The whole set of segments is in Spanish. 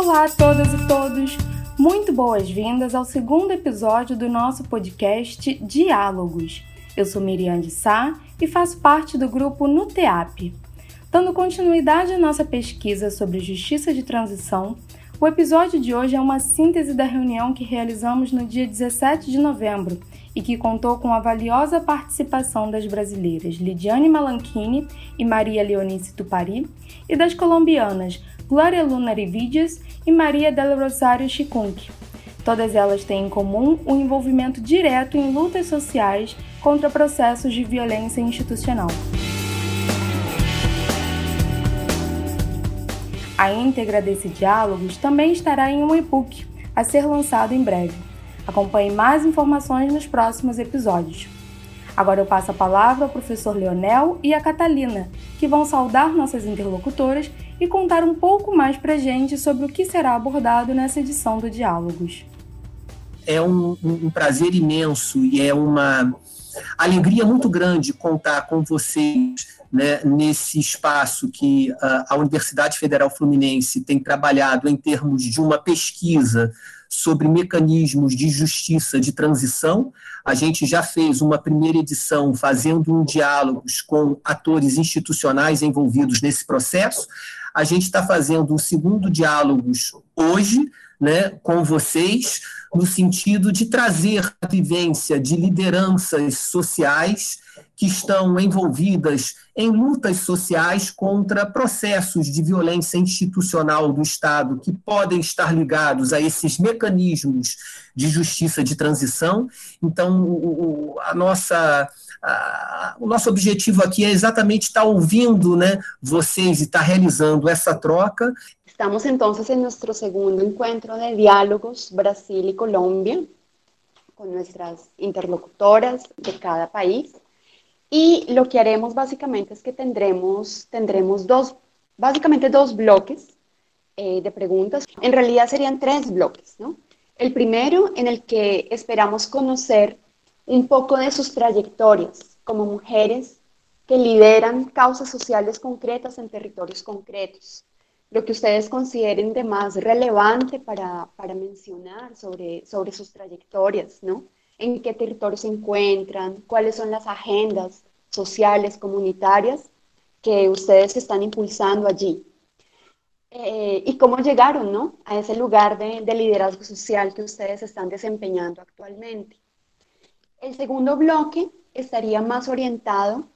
Olá a todas e todos! Muito boas-vindas ao segundo episódio do nosso podcast Diálogos. Eu sou Miriam de Sá e faço parte do grupo NUTEAP. Dando continuidade à nossa pesquisa sobre justiça de transição, o episódio de hoje é uma síntese da reunião que realizamos no dia 17 de novembro e que contou com a valiosa participação das brasileiras Lidiane Malanchini e Maria Leonice Tupari e das colombianas Glória Luna Rividias e Maria del Rosário Chicunque. Todas elas têm em comum o envolvimento direto em lutas sociais contra processos de violência institucional. A íntegra desse diálogos também estará em um e-book a ser lançado em breve. Acompanhe mais informações nos próximos episódios. Agora eu passo a palavra ao professor Leonel e a Catalina, que vão saudar nossas interlocutoras e contar um pouco mais para gente sobre o que será abordado nessa edição do Diálogos. É um, um prazer imenso e é uma alegria muito grande contar com vocês né, nesse espaço que a Universidade Federal Fluminense tem trabalhado em termos de uma pesquisa sobre mecanismos de justiça de transição. A gente já fez uma primeira edição fazendo um diálogos com atores institucionais envolvidos nesse processo. A gente está fazendo um segundo diálogos hoje, né, com vocês, no sentido de trazer a vivência de lideranças sociais que estão envolvidas em lutas sociais contra processos de violência institucional do Estado que podem estar ligados a esses mecanismos de justiça de transição. Então, o, a nossa o nosso objetivo aqui é exatamente estar ouvindo né, vocês e estar realizando essa troca. Estamos então em nosso segundo encontro de diálogos Brasil e Colômbia, com nossas interlocutoras de cada país. Y lo que haremos básicamente es que tendremos, tendremos dos, básicamente dos bloques eh, de preguntas. En realidad serían tres bloques, ¿no? El primero en el que esperamos conocer un poco de sus trayectorias como mujeres que lideran causas sociales concretas en territorios concretos. Lo que ustedes consideren de más relevante para, para mencionar sobre, sobre sus trayectorias, ¿no? En qué territorios se encuentran, cuáles son las agendas sociales, comunitarias que ustedes están impulsando allí. Eh, y cómo llegaron ¿no? a ese lugar de, de liderazgo social que ustedes están desempeñando actualmente. El segundo bloque estaría más orientado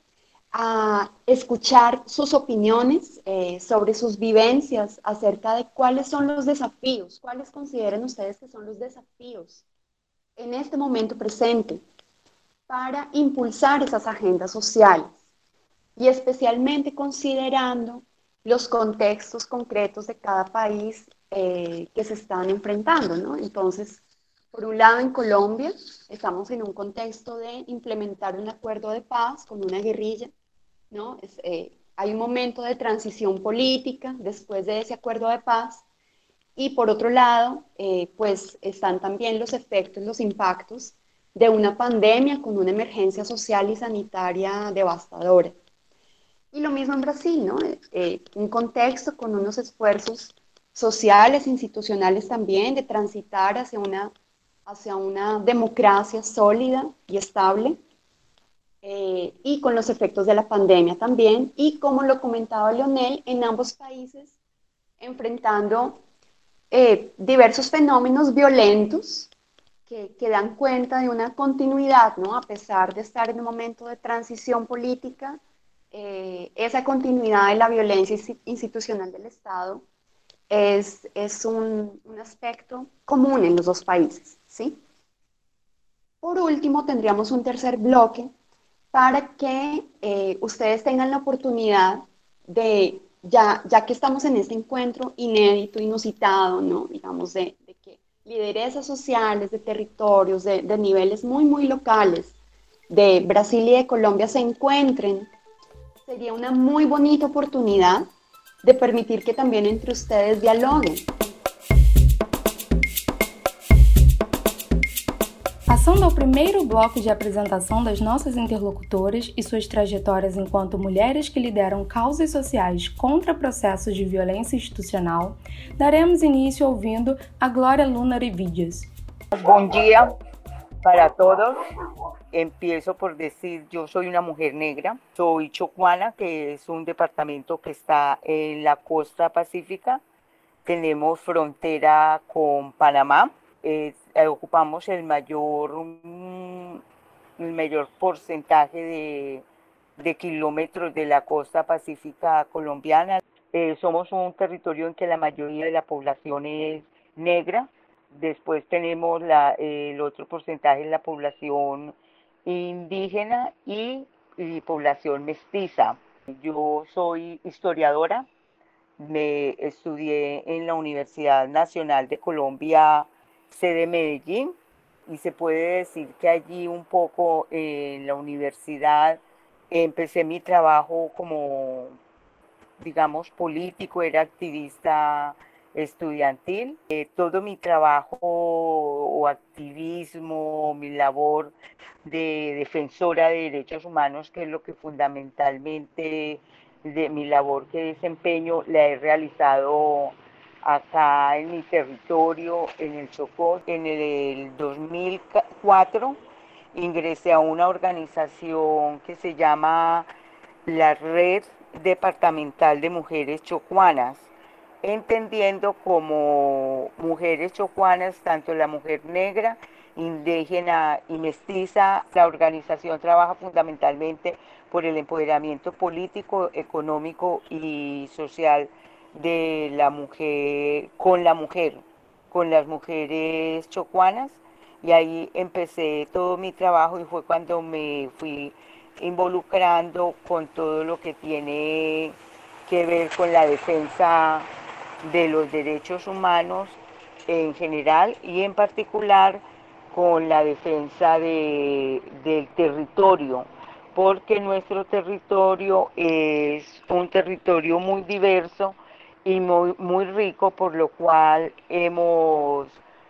a escuchar sus opiniones eh, sobre sus vivencias acerca de cuáles son los desafíos, cuáles consideran ustedes que son los desafíos en este momento presente para impulsar esas agendas sociales y especialmente considerando los contextos concretos de cada país eh, que se están enfrentando, ¿no? Entonces, por un lado, en Colombia estamos en un contexto de implementar un acuerdo de paz con una guerrilla, ¿no? Eh, hay un momento de transición política después de ese acuerdo de paz y por otro lado, eh, pues están también los efectos, los impactos de una pandemia con una emergencia social y sanitaria devastadora. Y lo mismo en Brasil, ¿no? Eh, un contexto con unos esfuerzos sociales, institucionales también, de transitar hacia una, hacia una democracia sólida y estable, eh, y con los efectos de la pandemia también, y como lo comentaba Leonel, en ambos países enfrentando eh, diversos fenómenos violentos que, dan cuenta de una continuidad, ¿no? A pesar de estar en un momento de transición política, eh, esa continuidad de la violencia institucional del Estado es, un, aspecto común en los dos países, ¿sí? Por último, tendríamos un tercer bloque para que eh, ustedes tengan la oportunidad de ya, ya que estamos en este encuentro inédito, inusitado, ¿no? digamos, de, que lideresas sociales, de territorios, de, de, niveles muy, muy locales de Brasil y de Colombia se encuentren, sería una muy bonita oportunidad de permitir que también entre ustedes dialoguen. Passando ao primeiro bloco de apresentação das nossas interlocutoras e suas trajetórias enquanto mulheres que lideram causas sociais contra processos de violência institucional, daremos início ouvindo a Glória Luna Revidias. Bom dia para todos. Empiezo por decir, yo soy una mujer negra, soy chocuana, que es un departamento que está en la costa pacífica. Tenemos frontera con Panamá. Eh, ocupamos el mayor, mm, el mayor porcentaje de, de, kilómetros de la costa pacífica colombiana. Eh, somos un territorio en que la mayoría de la población es negra. Después tenemos la, el otro porcentaje de la población indígena y, población mestiza. Yo soy historiadora, me estudié en la Universidad Nacional de Colombia, sede Medellín, y se puede decir que allí un poco en la universidad empecé mi trabajo como, digamos, político, era activista estudiantil. Eh, todo mi trabajo o activismo, mi labor de defensora de derechos humanos, que es lo que fundamentalmente de mi labor que desempeño la he realizado acá en mi territorio, en el Chocó. En el 2004 ingresé a una organización que se llama la Red Departamental de Mujeres Chocuanas entendiendo como mujeres chocuanas, tanto la mujer negra, indígena y mestiza. La organización trabaja fundamentalmente por el empoderamiento político, económico y social de la mujer, con la mujer, con las mujeres chocuanas. Y ahí empecé todo mi trabajo y fue cuando me fui involucrando con todo lo que tiene que ver con la defensa de los derechos humanos en general y en particular con la defensa de, del territorio, porque nuestro territorio es un territorio muy diverso y muy, muy rico, por lo cual hemos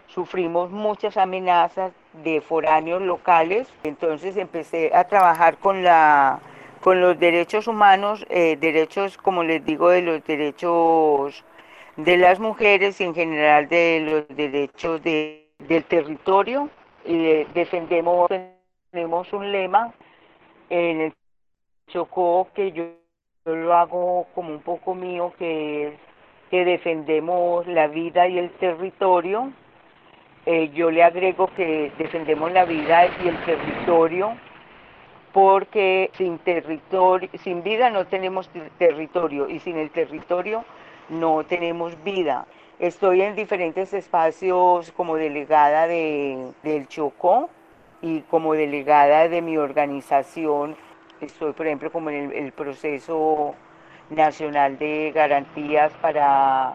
sufrimos muchas amenazas de foráneos locales. Entonces empecé a trabajar con la con los derechos humanos, eh, derechos, como les digo, de los derechos de las mujeres y en general de los derechos de, del territorio. Y defendemos, tenemos un lema en el Chocó que yo, lo hago como un poco mío, que es que defendemos la vida y el territorio. Eh, yo le agrego que defendemos la vida y el territorio porque sin territorio, sin vida no tenemos territorio y sin el territorio no tenemos vida. Estoy en diferentes espacios como delegada de, del Chocó y como delegada de mi organización. Estoy, por ejemplo, como en el, proceso nacional de garantías para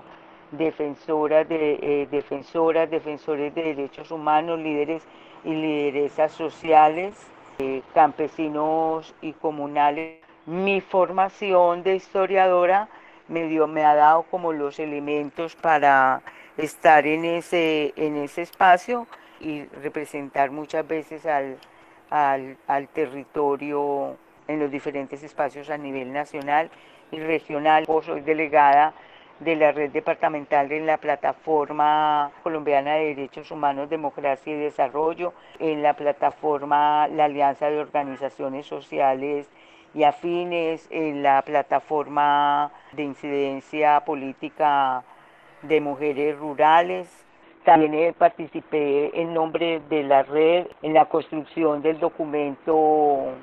defensoras, de, eh, defensoras, defensores de derechos humanos, líderes y lideresas sociales, eh, campesinos y comunales. Mi formación de historiadora me, dio, me ha dado como los elementos para estar en ese, en ese espacio y representar muchas veces al, al, al territorio en los diferentes espacios a nivel nacional y regional. Soy delegada de la red departamental en la plataforma colombiana de derechos humanos, democracia y desarrollo, en la plataforma la Alianza de Organizaciones Sociales y afines en la plataforma de incidencia política de mujeres rurales. También participé en nombre de la red en la construcción del documento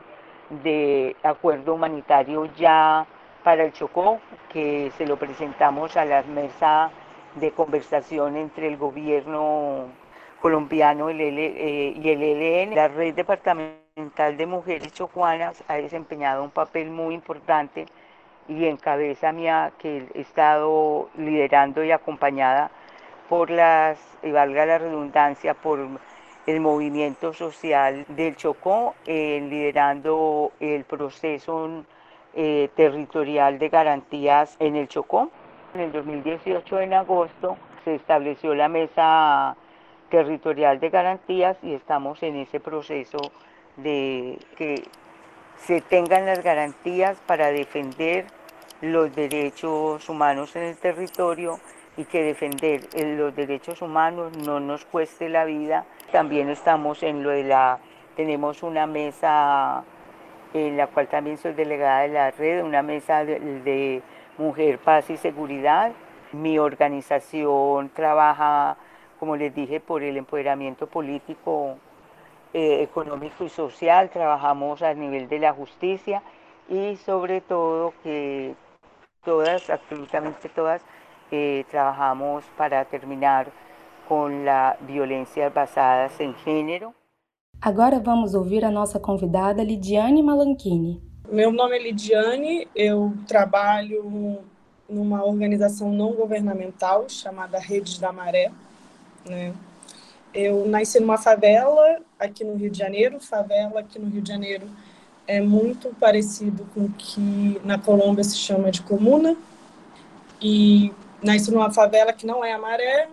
de acuerdo humanitario ya para el Chocó, que se lo presentamos a la mesa de conversación entre el gobierno colombiano y el ELN, eh, la red departamental de Mujeres Chocuanas ha desempeñado un papel muy importante y en cabeza mía que he estado liderando y acompañada por las, y valga la redundancia, por el movimiento social del Chocó, eh, liderando el proceso eh, territorial de garantías en el Chocó. En el 2018, en agosto, se estableció la mesa territorial de garantías y estamos en ese proceso de que se tengan las garantías para defender los derechos humanos en el territorio y que defender los derechos humanos no nos cueste la vida. También estamos en lo de la, tenemos una mesa en la cual también soy delegada de la red, una mesa de, mujer, paz y seguridad. Mi organización trabaja, como les dije, por el empoderamiento político, eh, económico y social, trabajamos a nivel de la justicia y sobre todo que todas, absolutamente todas, eh, trabajamos para terminar com a violência basadas em gênero. Agora vamos ouvir a nossa convidada Lidiane Malanchini. Meu nome é Lidiane, eu trabalho numa organização não governamental chamada Redes da Maré. Né? Eu nasci numa favela aqui no Rio de Janeiro, favela aqui no Rio de Janeiro é muito parecido com o que na Colômbia se chama de comuna. E nasci numa favela que não é a Maré,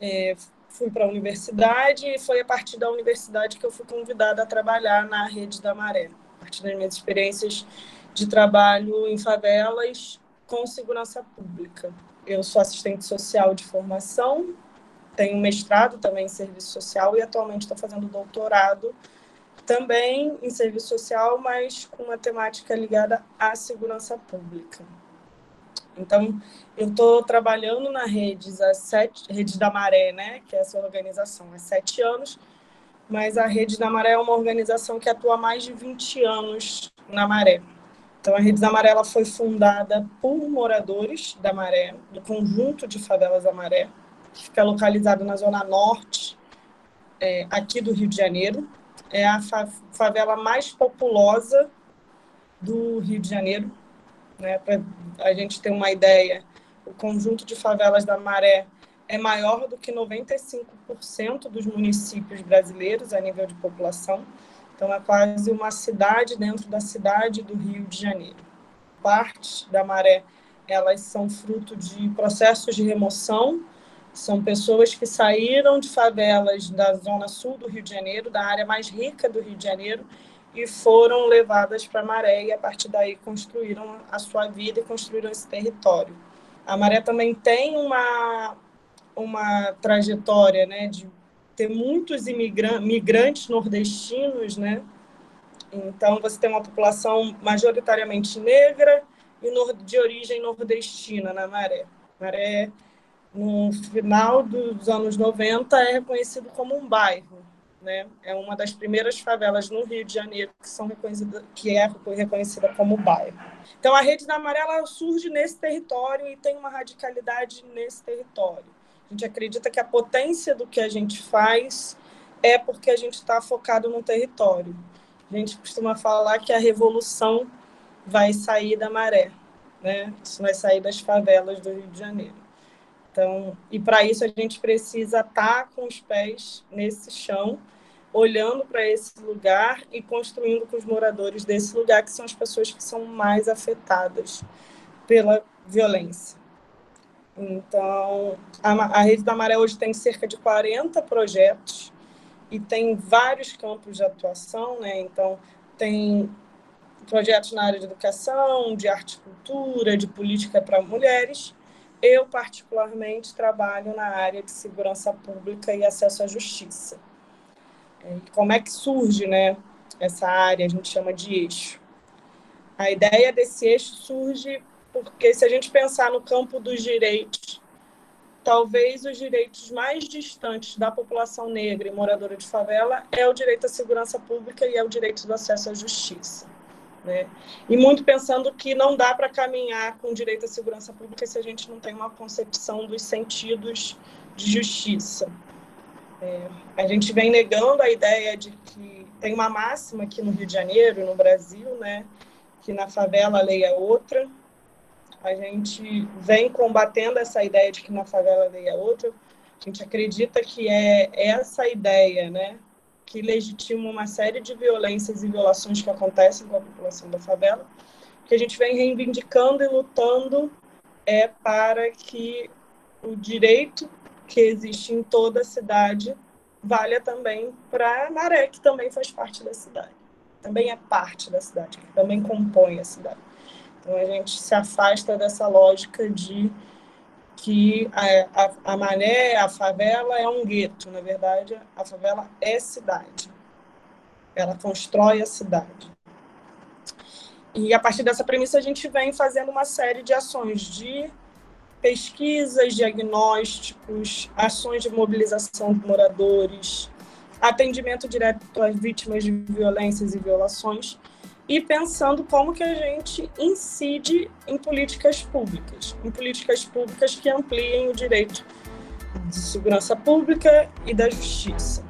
é, fui para a universidade e foi a partir da universidade que eu fui convidada a trabalhar na rede da Maré, a partir das minhas experiências de trabalho em favelas com segurança pública. Eu sou assistente social de formação, tenho mestrado também em serviço social e atualmente estou fazendo doutorado também em serviço social, mas com uma temática ligada à segurança pública. Então, eu estou trabalhando na Redes, a sete, Rede da Maré, né, que é essa organização, há sete anos, mas a Rede da Maré é uma organização que atua há mais de 20 anos na Maré. Então, a Rede da Maré ela foi fundada por moradores da Maré, do conjunto de favelas da Maré, que fica localizado na zona norte, é, aqui do Rio de Janeiro. É a favela mais populosa do Rio de Janeiro, né, para a gente ter uma ideia, o conjunto de favelas da Maré é maior do que 95% dos municípios brasileiros a nível de população. Então, é quase uma cidade dentro da cidade do Rio de Janeiro. Partes da Maré, elas são fruto de processos de remoção, são pessoas que saíram de favelas da zona sul do Rio de Janeiro, da área mais rica do Rio de Janeiro, e foram levadas para Maré e a partir daí construíram a sua vida e construíram esse território. A Maré também tem uma uma trajetória, né, de ter muitos imigrantes, migrantes nordestinos, né? Então você tem uma população majoritariamente negra e de origem nordestina na Maré. Maré no final dos anos 90 é reconhecido como um bairro né? É uma das primeiras favelas no Rio de Janeiro que são reconhecida, que é reconhecida como bairro. Então a rede da amarela surge nesse território e tem uma radicalidade nesse território. A gente acredita que a potência do que a gente faz é porque a gente está focado no território. A gente costuma falar que a revolução vai sair da maré, né? Isso vai sair das favelas do Rio de Janeiro. Então, e para isso a gente precisa estar tá com os pés nesse chão, olhando para esse lugar e construindo com os moradores desse lugar, que são as pessoas que são mais afetadas pela violência. Então, a, a Rede da Maré hoje tem cerca de 40 projetos e tem vários campos de atuação, né? Então, tem projetos na área de educação, de arte e cultura, de política para mulheres eu, particularmente, trabalho na área de segurança pública e acesso à justiça. Como é que surge né, essa área? A gente chama de eixo. A ideia desse eixo surge porque, se a gente pensar no campo dos direitos, talvez os direitos mais distantes da população negra e moradora de favela é o direito à segurança pública e é o direito do acesso à justiça. Né? E muito pensando que não dá para caminhar com direito à segurança pública se a gente não tem uma concepção dos sentidos de justiça. É, a gente vem negando a ideia de que tem uma máxima aqui no Rio de Janeiro, no Brasil, né, que na favela a lei é outra. A gente vem combatendo essa ideia de que na favela a lei é outra. A gente acredita que é essa ideia, né, que legitima uma série de violências e violações que acontecem com a população da favela, que a gente vem reivindicando e lutando é para que o direito que existe em toda a cidade valha também para Maré, que também faz parte da cidade. Também é parte da cidade, que também compõe a cidade. Então a gente se afasta dessa lógica de que a, a, a Maré, a favela é um gueto. Na verdade, a favela é cidade. Ela constrói a cidade. E a partir dessa premissa, a gente vem fazendo uma série de ações de pesquisas, diagnósticos, ações de mobilização de moradores, atendimento direto às vítimas de violências e violações, e pensando como que a gente incide em políticas públicas, em políticas públicas que ampliem o direito de segurança pública e da justiça.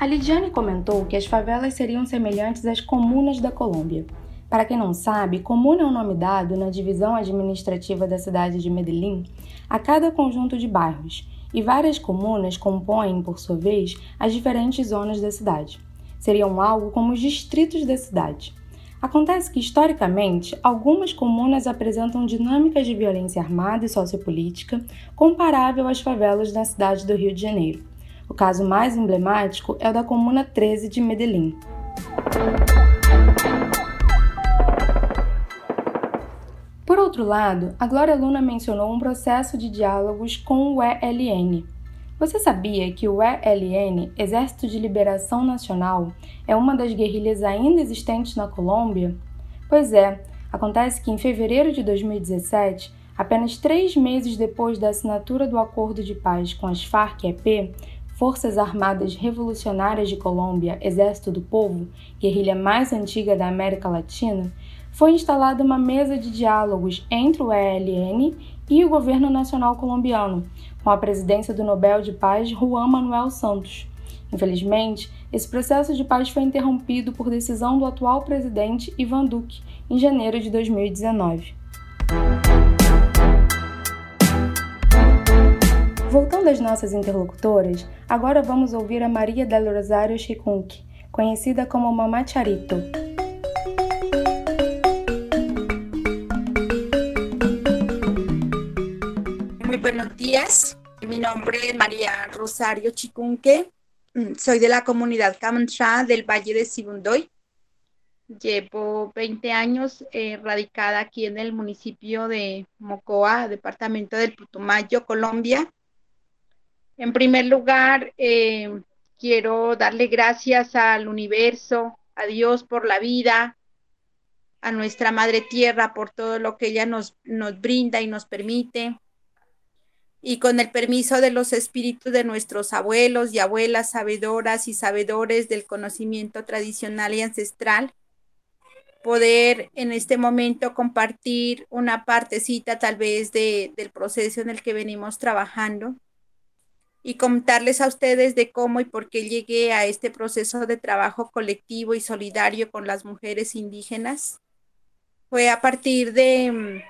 A Lidiane comentou que as favelas seriam semelhantes às comunas da Colômbia. Para quem não sabe, comuna é o um nome dado na divisão administrativa da cidade de Medellín a cada conjunto de bairros, e várias comunas compõem, por sua vez, as diferentes zonas da cidade. Seriam algo como os distritos da cidade. Acontece que, historicamente, algumas comunas apresentam dinâmicas de violência armada e sociopolítica comparável às favelas da cidade do Rio de Janeiro. O caso mais emblemático é o da Comuna 13 de Medellín. Por outro lado, a Glória Luna mencionou um processo de diálogos com o ELN. Você sabia que o ELN, Exército de Liberação Nacional, é uma das guerrilhas ainda existentes na Colômbia? Pois é, acontece que em fevereiro de 2017, apenas três meses depois da assinatura do acordo de paz com as Farc-EP, Forças Armadas Revolucionárias de Colômbia, Exército do Povo, guerrilha mais antiga da América Latina, foi instalada uma mesa de diálogos entre o ELN e o governo nacional colombiano, com a presidência do Nobel de Paz Juan Manuel Santos. Infelizmente, esse processo de paz foi interrompido por decisão do atual presidente Ivan Duque em janeiro de 2019. Voltando às nossas interlocutoras, agora vamos ouvir a Maria del Rosário Chicunque, conhecida como Mamá Charito. Muy buenos días, mi nombre es María Rosario Chicunque, soy de la comunidad Camanchá del Valle de Sibundoy. Llevo 20 años eh, radicada aquí en el municipio de Mocoa, departamento del Putumayo, Colombia. En primer lugar, eh, quiero darle gracias al universo, a Dios por la vida, a nuestra Madre Tierra por todo lo que ella nos, nos brinda y nos permite. Y con el permiso de los espíritus de nuestros abuelos y abuelas sabedoras y sabedores del conocimiento tradicional y ancestral, poder en este momento compartir una partecita tal vez de, del proceso en el que venimos trabajando y contarles a ustedes de cómo y por qué llegué a este proceso de trabajo colectivo y solidario con las mujeres indígenas. Fue a partir de, mm,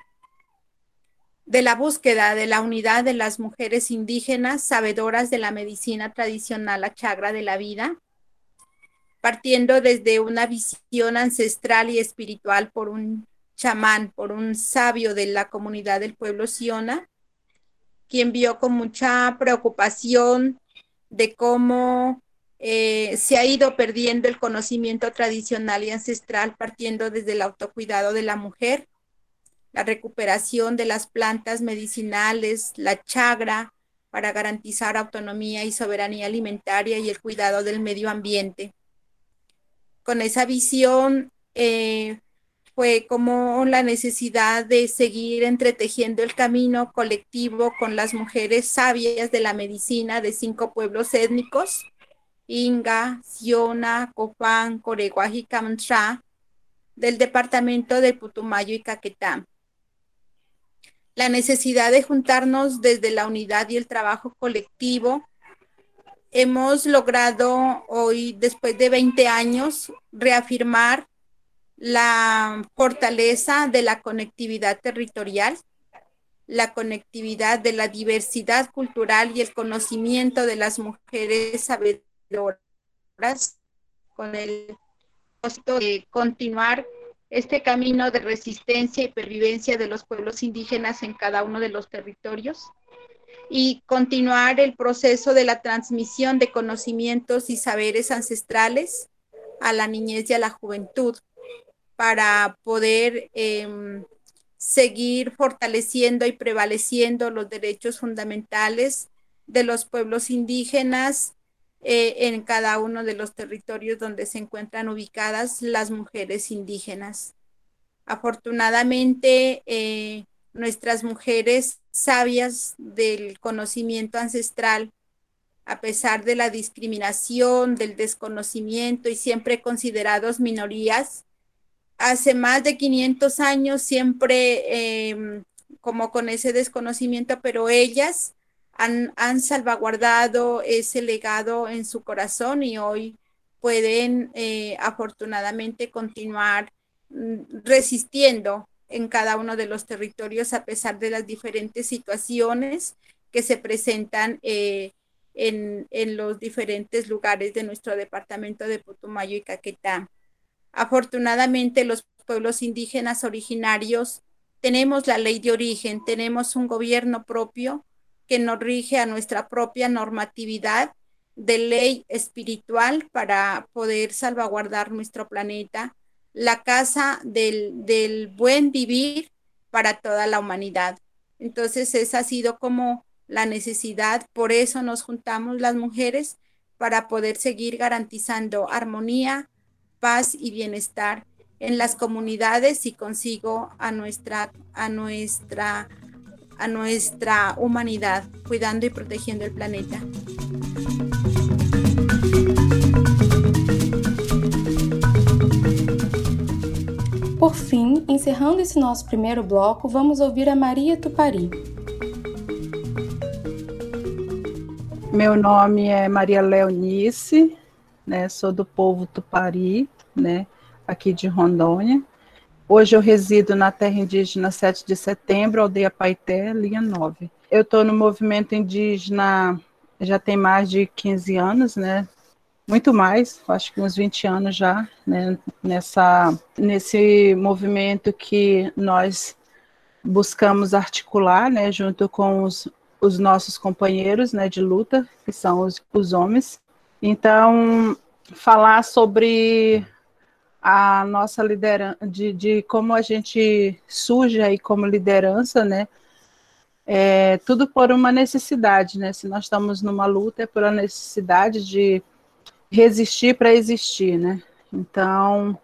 de la búsqueda de la unidad de las mujeres indígenas, sabedoras de la medicina tradicional a chagra de la vida, partiendo desde una visión ancestral y espiritual por un chamán, por un sabio de la comunidad del pueblo Siona, quien vio con mucha preocupación de cómo eh, se ha ido perdiendo el conocimiento tradicional y ancestral partiendo desde el autocuidado de la mujer, la recuperación de las plantas medicinales, la chagra para garantizar autonomía y soberanía alimentaria y el cuidado del medio ambiente. Con esa visión eh, fue como la necesidad de seguir entretejiendo el camino colectivo con las mujeres sabias de la medicina de cinco pueblos étnicos, Inga, Siona, Copán, Coreguaji y Camanchá, del departamento de Putumayo y Caquetá. La necesidad de juntarnos desde la unidad y el trabajo colectivo hemos logrado hoy, después de 20 años, reafirmar la fortaleza de la conectividad territorial, la conectividad de la diversidad cultural y el conocimiento de las mujeres sabedoras con el de continuar este camino de resistencia y pervivencia de los pueblos indígenas en cada uno de los territorios y continuar el proceso de la transmisión de conocimientos y saberes ancestrales a la niñez y a la juventud para poder em, seguir fortaleciendo y prevaleciendo los derechos fundamentales de los pueblos indígenas eh, en cada uno de los territorios donde se encuentran ubicadas las mujeres indígenas. Afortunadamente, eh, nuestras mujeres sabias del conocimiento ancestral, a pesar de la discriminación, del desconocimiento y siempre considerados minorías, hace más de 500 años siempre em, como con ese desconocimiento, pero ellas han, salvaguardado ese legado en su corazón y hoy pueden eh, afortunadamente continuar mm, resistiendo en cada uno de los territorios a pesar de las diferentes situaciones que se presentan eh, en, en, los diferentes lugares de nuestro departamento de Putumayo y Caquetá. Afortunadamente los pueblos indígenas originarios tenemos la ley de origen, tenemos un gobierno propio que nos rige a nuestra propia normatividad de ley espiritual para poder salvaguardar nuestro planeta, la casa del, buen vivir para toda la humanidad. Entonces, esa ha sido como la necesidad, por eso nos juntamos las mujeres para poder seguir garantizando armonía, paz y bienestar en las comunidades y consigo a nuestra, a nuestra a nuestra humanidad, cuidando y protegiendo el planeta. Por fim, encerrando esse nosso primeiro bloco, vamos ouvir a Maria Tupari. Meu nome é Maria Leonice, né? Sou do povo Tupari, né? Aqui de Rondônia. Hoje eu resido na terra indígena 7 de setembro, aldeia Paité, linha 9. Eu estou no movimento indígena já tem mais de 15 anos, né? Muito mais, acho que uns 20 anos já, né? Nessa, nesse movimento que nós buscamos articular, né? Junto com os, os nossos companheiros, né? De luta, que são os, os homens. Então, falar sobre a nossa liderança, de, de como a gente surge aí como liderança, né? É, tudo por uma necessidade, né? Se nós estamos numa luta, é por a necessidade de resistir para existir, né? Então,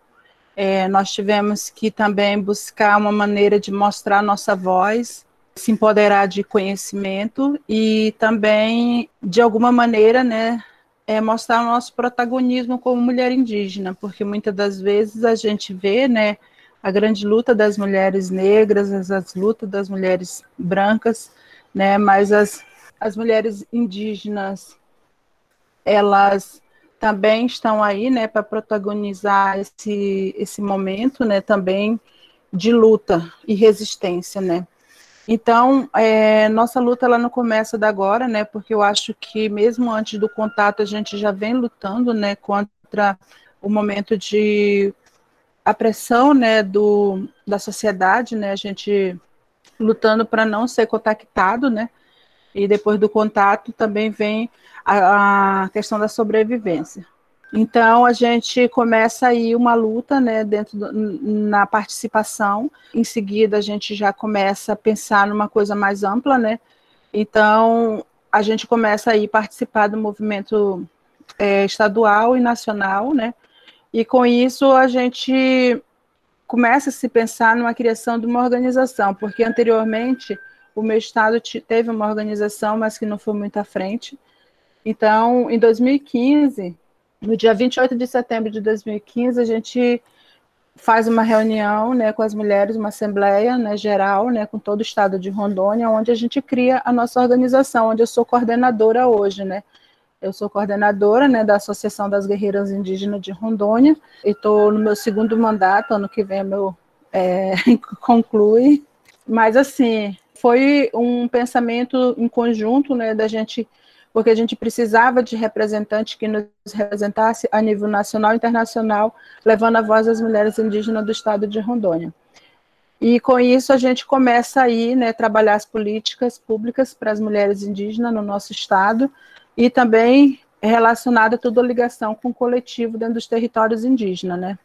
é, nós tivemos que também buscar uma maneira de mostrar nossa voz, se empoderar de conhecimento e também, de alguma maneira, né, é mostrar o nosso protagonismo como mulher indígena, porque muitas das vezes a gente vê, né, a grande luta das mulheres negras, as, as lutas das mulheres brancas, né, mas as, as mulheres indígenas, elas também estão aí, né, para protagonizar esse, esse momento, né, também de luta e resistência, né. Então, é, nossa luta ela não começa da agora, né? Porque eu acho que mesmo antes do contato a gente já vem lutando, né, contra o momento de a pressão, né, do da sociedade, né? A gente lutando para não ser contactado, né? E depois do contato também vem a, a questão da sobrevivência. Então a gente começa aí uma luta, né, dentro do, na participação. Em seguida a gente já começa a pensar numa coisa mais ampla, né? Então a gente começa aí a participar do movimento é, estadual e nacional, né? E com isso a gente começa a se pensar numa criação de uma organização, porque anteriormente o meu estado teve uma organização, mas que não foi muito à frente. Então, em 2015, no dia 28 de setembro de 2015, a gente faz uma reunião né, com as mulheres, uma assembleia né, geral, né, com todo o estado de Rondônia, onde a gente cria a nossa organização, onde eu sou coordenadora hoje, né. Eu sou coordenadora né, da Associação das Guerreiras Indígenas de Rondônia, e estou no meu segundo mandato, ano que vem meu é, conclui. Mas, assim, foi um pensamento em conjunto né, da gente porque a gente precisava de representante que nos representasse a nível nacional e internacional, levando a voz das mulheres indígenas do estado de Rondônia. E com isso a gente começa aí, né, trabalhar as políticas públicas para as mulheres indígenas no nosso estado e também relacionada toda a ligação com o coletivo dentro dos territórios indígenas, né?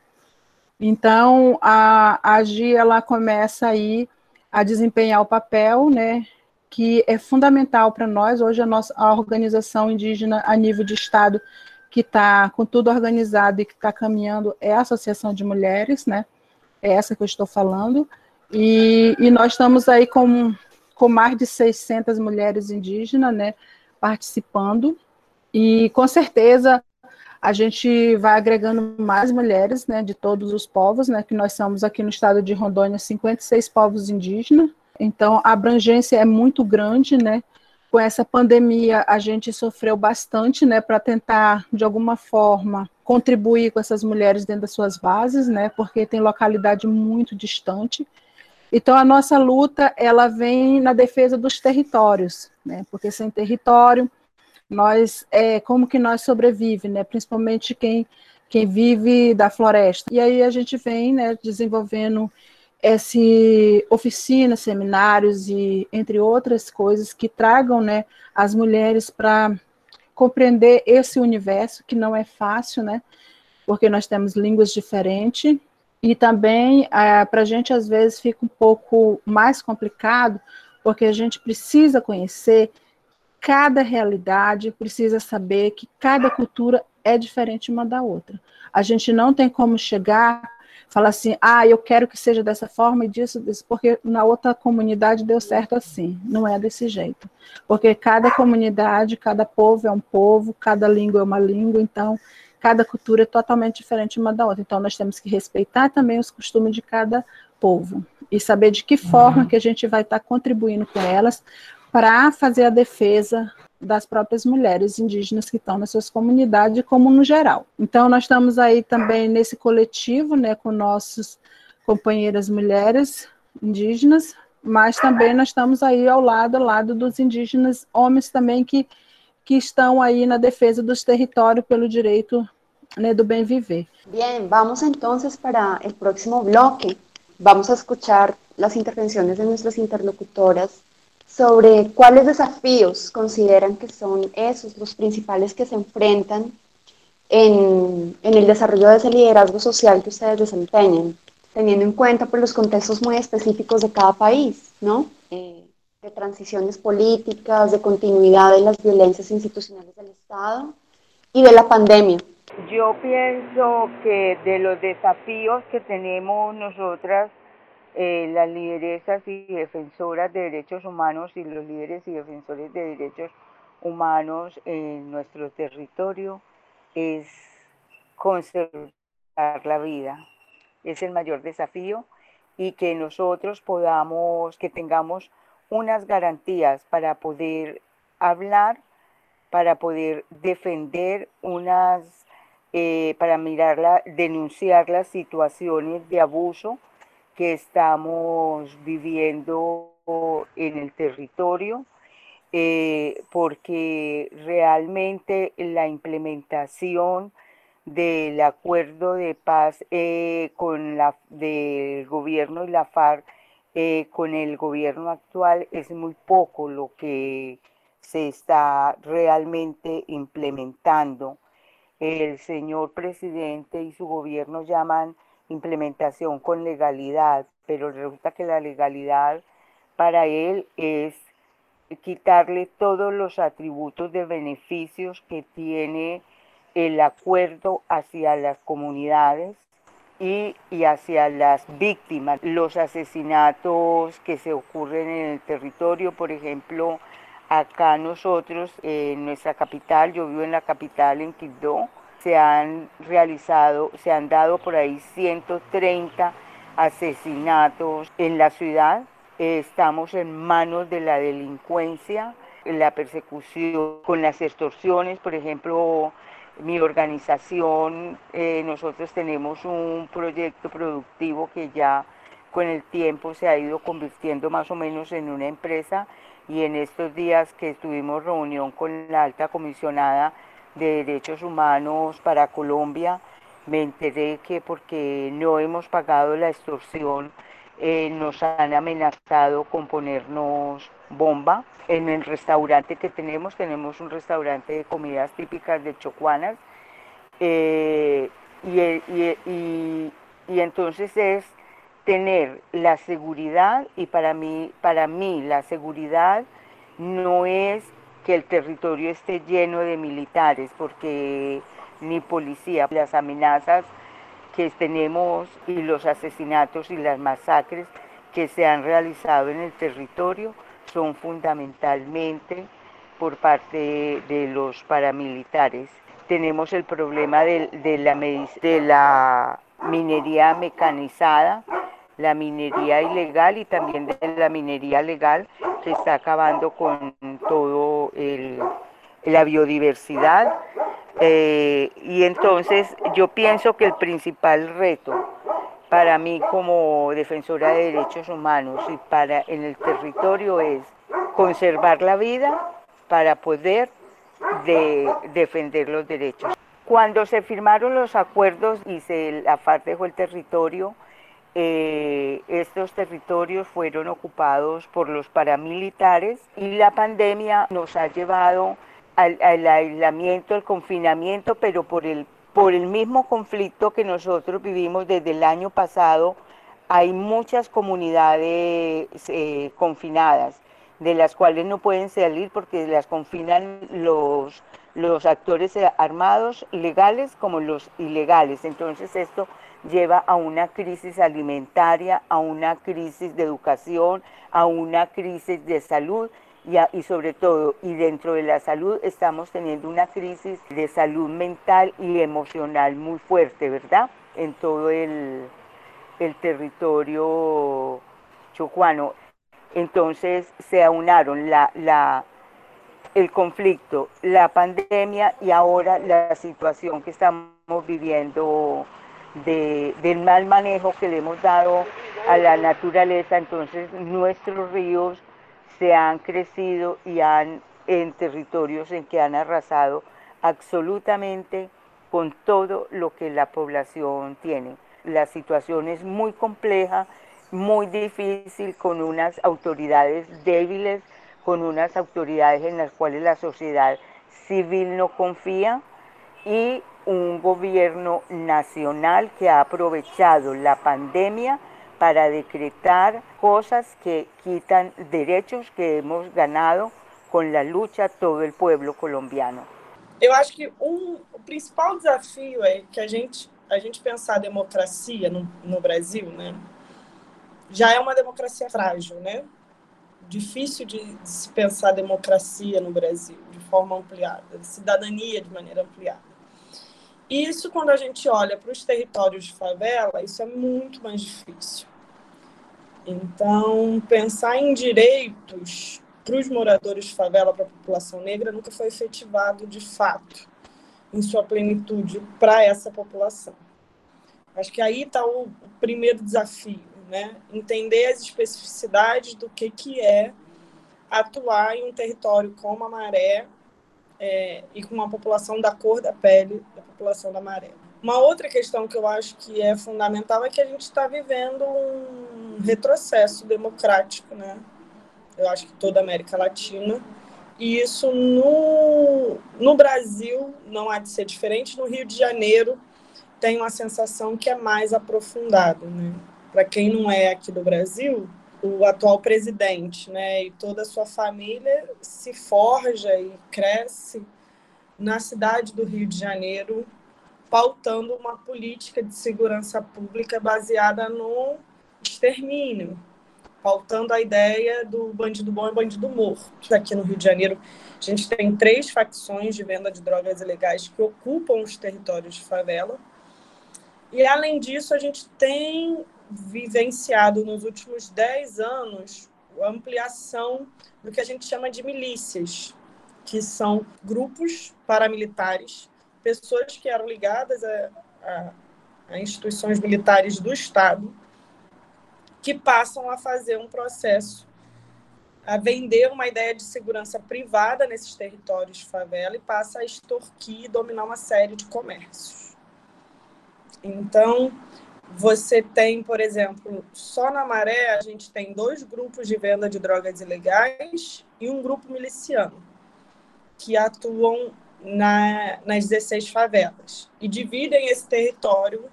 Então, a, a AGI, ela começa aí a desempenhar o papel, né, que é fundamental para nós, hoje a nossa a organização indígena a nível de Estado, que está com tudo organizado e que está caminhando, é a Associação de Mulheres, né, é essa que eu estou falando, e, e nós estamos aí com, com mais de 600 mulheres indígenas, né, participando, e com certeza a gente vai agregando mais mulheres, né, de todos os povos, né, que nós somos aqui no estado de Rondônia 56 povos indígenas. Então a abrangência é muito grande, né? Com essa pandemia a gente sofreu bastante, né, para tentar de alguma forma contribuir com essas mulheres dentro das suas bases, né, porque tem localidade muito distante. Então a nossa luta ela vem na defesa dos territórios, né? Porque sem território nós é, como que nós sobrevive, né? Principalmente quem quem vive da floresta. E aí a gente vem, né, desenvolvendo esse oficinas, seminários e entre outras coisas que tragam, né, as mulheres para compreender esse universo que não é fácil, né? Porque nós temos línguas diferentes e também é, para a gente às vezes fica um pouco mais complicado porque a gente precisa conhecer cada realidade, precisa saber que cada cultura é diferente uma da outra. A gente não tem como chegar, falar assim, ah, eu quero que seja dessa forma e disso, disso, porque na outra comunidade deu certo assim. Não é desse jeito. Porque cada comunidade, cada povo é um povo, cada língua é uma língua, então cada cultura é totalmente diferente uma da outra. Então nós temos que respeitar também os costumes de cada povo e saber de que forma uhum. que a gente vai estar contribuindo com elas para fazer a defesa das próprias mulheres indígenas que estão nas suas comunidades, como no geral. Então, nós estamos aí também nesse coletivo, né, com nossas companheiras mulheres indígenas, mas também nós estamos aí ao lado, ao lado dos indígenas homens também que, que estão aí na defesa dos territórios pelo direito né, do bem viver. Bien, vamos entonces para el próximo bloque. Vamos a escuchar las intervenciones de nuestras interlocutoras sobre cuáles desafíos consideran que son esos los principales que se enfrentan en, en, el desarrollo de ese liderazgo social que ustedes desempeñan, teniendo en cuenta pues, los contextos muy específicos de cada país, ¿no? Eh, de transiciones políticas, de continuidad de las violencias institucionales del Estado y de la pandemia. Yo pienso que de los desafíos que tenemos nosotras eh, las lideresas y defensoras de derechos humanos y los líderes y defensores de derechos humanos en nuestro territorio es conservar la vida. Es el mayor desafío y que nosotros podamos, que tengamos unas garantías para poder hablar, para poder defender unas, eh, para mirarla, denunciar las situaciones de abuso que estamos viviendo en el territorio, eh, porque realmente la implementación del acuerdo de paz eh, con la, del gobierno y la FARC eh, con el gobierno actual es muy poco lo que se está realmente implementando. El señor presidente y su gobierno llaman implementación con legalidad, pero resulta que la legalidad para él es quitarle todos los atributos de beneficios que tiene el acuerdo hacia las comunidades y, hacia las víctimas. Los asesinatos que se ocurren en el territorio, por ejemplo, acá nosotros, en nuestra capital, yo vivo en la capital, en Quibdó, se han realizado, se han dado por ahí 130 asesinatos en la ciudad. Estamos en manos de la delincuencia, la persecución con las extorsiones, por ejemplo, mi organización, eh, nosotros tenemos un proyecto productivo que ya con el tiempo se ha ido convirtiendo más o menos en una empresa y en estos días que tuvimos reunión con la alta comisionada de Derechos Humanos para Colombia, me enteré que porque no hemos pagado la extorsión, eh, nos han amenazado con ponernos bomba. En el restaurante que tenemos, tenemos un restaurante de comidas típicas de Chocuanas, eh, y, y entonces es tener la seguridad y para mí, para mí la seguridad no es que el territorio esté lleno de militares, porque ni policía, las amenazas que tenemos y los asesinatos y las masacres que se han realizado en el territorio son fundamentalmente por parte de los paramilitares. Tenemos el problema de, la, minería mecanizada, la minería ilegal y también de la minería legal que está acabando con todo la biodiversidad. Eh, y entonces yo pienso que el principal reto para mí como defensora de derechos humanos y para en el territorio es conservar la vida para poder defender los derechos. Cuando se firmaron los acuerdos y se, la FARC dejó el territorio, eh, estos territorios fueron ocupados por los paramilitares y la pandemia nos ha llevado al, aislamiento, al confinamiento, pero por el, por el mismo conflicto que nosotros vivimos desde el año pasado, hay muchas comunidades eh, confinadas, de las cuales no pueden salir porque las confinan los, los actores armados legales como los ilegales. Entonces esto lleva a una crisis alimentaria, a una crisis de educación, a una crisis de salud y, sobre todo, y dentro de la salud estamos teniendo una crisis de salud mental y emocional muy fuerte, ¿verdad? En todo el, el territorio chocuano. Entonces se aunaron la, la, el conflicto, la pandemia y ahora la situación que estamos viviendo del mal manejo que le hemos dado a la naturaleza, entonces nuestros ríos se han crecido y han en territorios en que han arrasado absolutamente con todo lo que la población tiene. La situación es muy compleja, muy difícil, con unas autoridades débiles, con unas autoridades en las cuales la sociedad civil no confía y un gobierno nacional que ha aprovechado la pandemia para decretar cosas que quitan derechos que hemos ganado com a luta todo o povo colombiano. Eu acho que um, o principal desafio é que a gente a gente pensar a democracia no, no Brasil, né, já é uma democracia frágil, né? Difícil de, de se pensar democracia no Brasil de forma ampliada, cidadania de maneira ampliada. Isso, quando a gente olha para os territórios de favela, isso é muito mais difícil. Então, pensar em direitos para os moradores de favela, para a população negra, nunca foi efetivado de fato, em sua plenitude, para essa população. Acho que aí está o, primeiro desafio, né? Entender as especificidades do que, que é atuar em um território como a Maré é, e com uma população da cor da pele da população da maré. Uma outra questão que eu acho que é fundamental é que a gente está vivendo um retrocesso democrático, né? Eu acho que toda a América Latina. E isso no, no Brasil não há de ser diferente. No Rio de Janeiro tem uma sensação que é mais aprofundada, né? Para quem não é aqui do Brasil, o atual presidente, né, e toda a sua família se forja e cresce na cidade do Rio de Janeiro, pautando uma política de segurança pública baseada no extermínio, pautando a ideia do bandido bom e bandido morto. Aqui no Rio de Janeiro, a gente tem três facções de venda de drogas ilegais que ocupam os territórios de favela. E, além disso, a gente tem vivenciado nos últimos 10 anos a ampliação do que a gente chama de milícias, que são grupos paramilitares, pessoas que eram ligadas a, a, a instituições militares do Estado, que passam a fazer um processo a vender uma ideia de segurança privada nesses territórios de favela e passa a extorquir e dominar uma série de comércios. Então, você tem, por exemplo, só na Maré a gente tem dois grupos de venda de drogas ilegais e um grupo miliciano que atuam na, nas 16 favelas e dividem esse território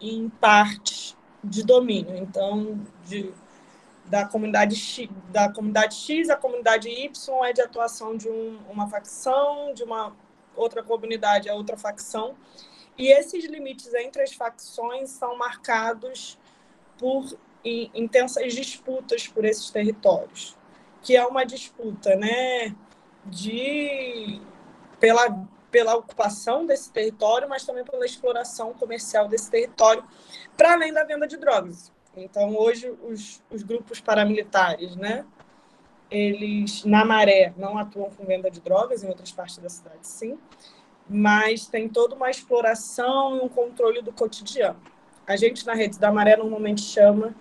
em partes de domínio. Então, de da comunidade X, da comunidade X, a comunidade Y é de atuação de um, uma facção, de uma outra comunidade é outra facção. E esses limites entre as facções são marcados por intensas disputas por esses territórios, que é uma disputa, né, de pela pela ocupação desse território, mas também pela exploração comercial desse território, para além da venda de drogas. Então, hoje, os, os grupos paramilitares, né? Eles, na maré, não atuam com venda de drogas, em outras partes da cidade, sim, mas tem toda uma exploração e um controle do cotidiano. A gente, na Rede da Maré, normalmente chama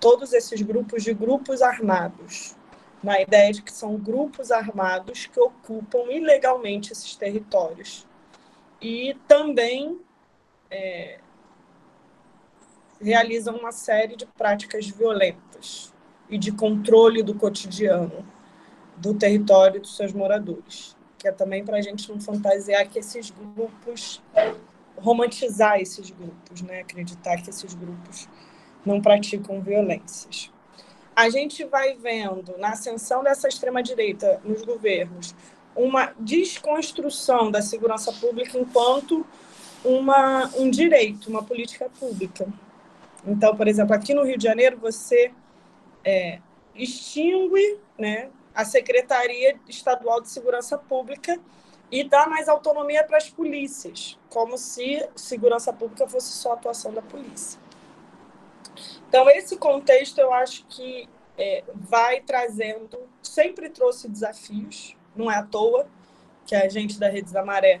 todos esses grupos de grupos armados, na ideia de que são grupos armados que ocupam ilegalmente esses territórios. E também é, realizam uma série de práticas violentas e de controle do cotidiano do território dos seus moradores, que é também para a gente não fantasiar que esses grupos, romantizar esses grupos, né? acreditar que esses grupos não praticam violências. A gente vai vendo na ascensão dessa extrema-direita nos governos uma desconstrução da segurança pública enquanto uma, um direito, uma política pública. Então, por exemplo, aqui no Rio de Janeiro, você é, extingue né, a Secretaria Estadual de Segurança Pública e dá mais autonomia para as polícias, como se segurança pública fosse só atuação da polícia. Então, esse contexto eu acho que é, vai trazendo, sempre trouxe desafios, não é à toa que a gente da Rede da Maré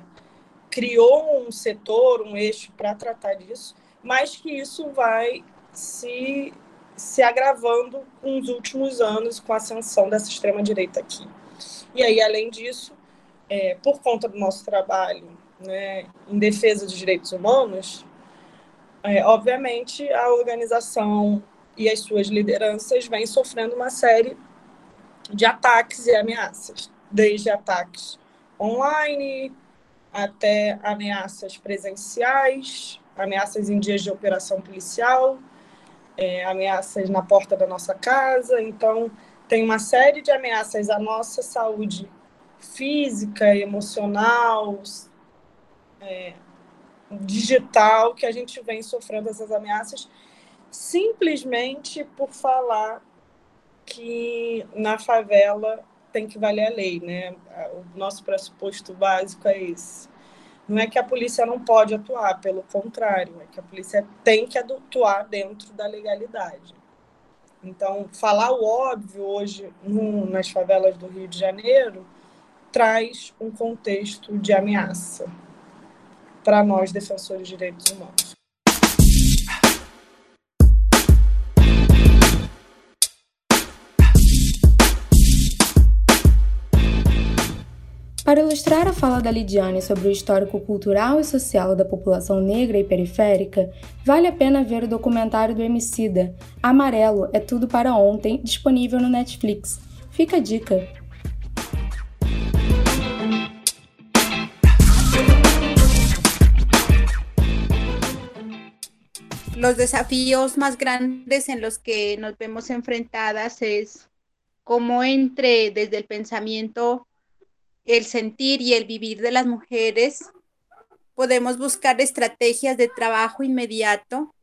criou um setor, um eixo para tratar disso mas que isso vai se, se agravando nos últimos anos com a ascensão dessa extrema-direita aqui. E aí, além disso, é, por conta do nosso trabalho né, em defesa dos direitos humanos, é, obviamente a organização e as suas lideranças vêm sofrendo uma série de ataques e ameaças, desde ataques online até ameaças presenciais, ameaças em dias de operação policial, é, ameaças na porta da nossa casa. Então, tem uma série de ameaças à nossa saúde física, emocional, é, digital, que a gente vem sofrendo essas ameaças simplesmente por falar que na favela tem que valer a lei, né? O nosso pressuposto básico é esse. Não é que a polícia não pode atuar, pelo contrário, é que a polícia tem que atuar dentro da legalidade. Então, falar o óbvio hoje no, nas favelas do Rio de Janeiro traz um contexto de ameaça para nós, defensores de direitos humanos. Para ilustrar a fala da Lidiane sobre o histórico cultural e social da população negra e periférica, vale a pena ver o documentário do Emicida, Amarelo é Tudo para Ontem, disponível no Netflix. Fica a dica! Los desafíos más grandes en los que nos vemos enfrentadas es cómo entre desde el pensamiento el sentir y el vivir de las mujeres, podemos buscar estrategias de trabajo inmediato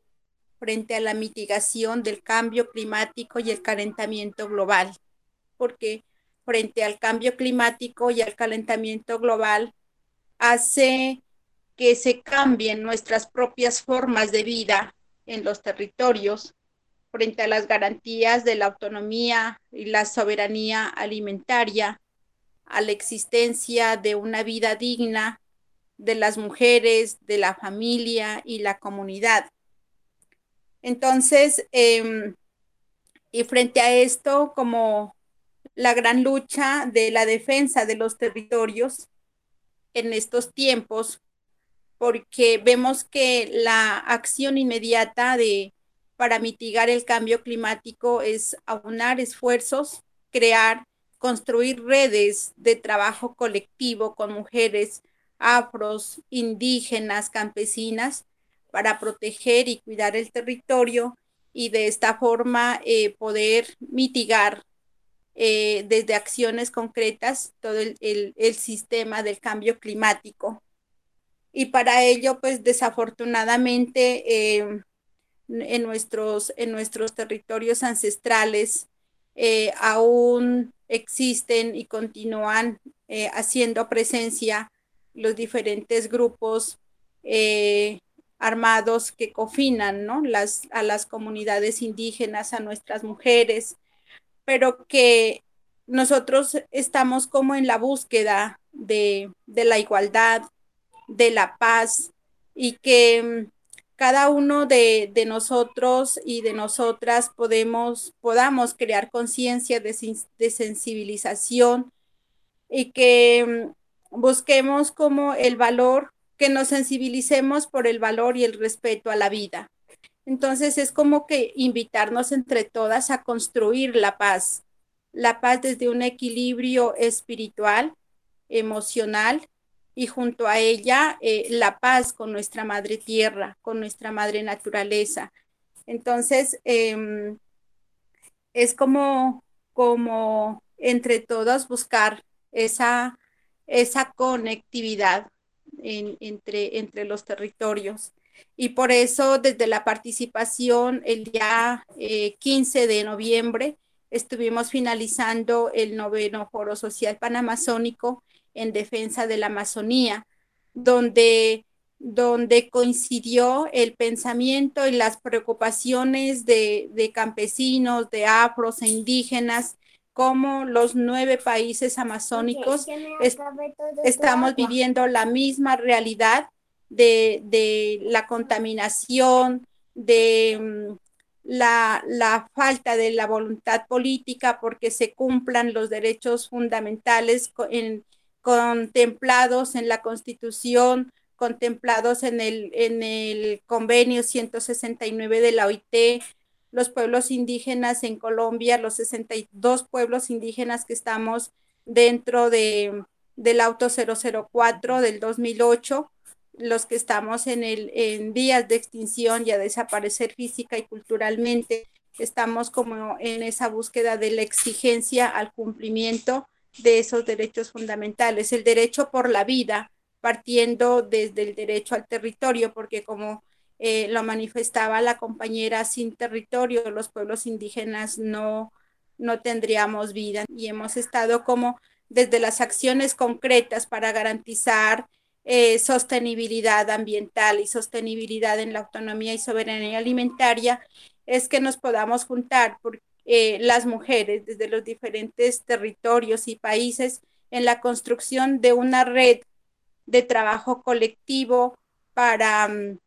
frente a la mitigación del cambio climático y el calentamiento global, porque frente al cambio climático y al calentamiento global hace que se cambien nuestras propias formas de vida en los territorios frente a las garantías de la autonomía y la soberanía alimentaria a la existencia de una vida digna de las mujeres, de la familia y la comunidad. Entonces, em, y frente a esto, como la gran lucha de la defensa de los territorios en estos tiempos, porque vemos que la acción inmediata de para mitigar el cambio climático es aunar esfuerzos, crear, construir redes de trabajo colectivo con mujeres afros, indígenas, campesinas, para proteger y cuidar el territorio y de esta forma eh, poder mitigar eh, desde acciones concretas todo el, el, sistema del cambio climático. Y para ello, pues desafortunadamente, eh, en, nuestros, en nuestros territorios ancestrales eh, aún existen y continúan haciendo presencia los diferentes grupos armados que cofinan ¿no? a las comunidades indígenas, a nuestras mujeres, pero que nosotros estamos como en la búsqueda de, la igualdad, de la paz y que mm, cada uno de, nosotros y de nosotras podemos, podamos crear conciencia de, de, sensibilización y que mm, busquemos como el valor, que nos sensibilicemos por el valor y el respeto a la vida. Entonces es como que invitarnos entre todas a construir la paz, la paz desde un equilibrio espiritual, emocional y junto a ella eh, la paz con nuestra madre tierra, con nuestra madre naturaleza. Entonces em, es como, como entre todos buscar esa, esa conectividad entre, entre los territorios. Y por eso desde la participación el día 15 eh, de noviembre estuvimos finalizando el noveno Foro Social Panamazónico en defensa de la Amazonía, donde, donde coincidió el pensamiento y las preocupaciones de, de campesinos, de afros e indígenas como los nueve países amazónicos estamos viviendo la misma realidad de, la contaminación, de mm, la, falta de la voluntad política porque se cumplan los derechos fundamentales contemplados en la Constitución, contemplados en el, en el convenio 169 de la OIT, los pueblos indígenas en Colombia, los 62 pueblos indígenas que estamos dentro de, del auto 004 del 2008, los que estamos en, el, en días de extinción y a desaparecer física y culturalmente, estamos como en esa búsqueda de la exigencia al cumplimiento de esos derechos fundamentales, el derecho por la vida, partiendo desde el derecho al territorio, porque como eh, lo manifestaba la compañera sin territorio, los pueblos indígenas no, no tendríamos vida. Y hemos estado como desde las acciones concretas para garantizar eh, sostenibilidad ambiental y sostenibilidad en la autonomía y soberanía alimentaria, es que nos podamos juntar por, eh, las mujeres desde los diferentes territorios y países en la construcción de una red de trabajo colectivo para mm,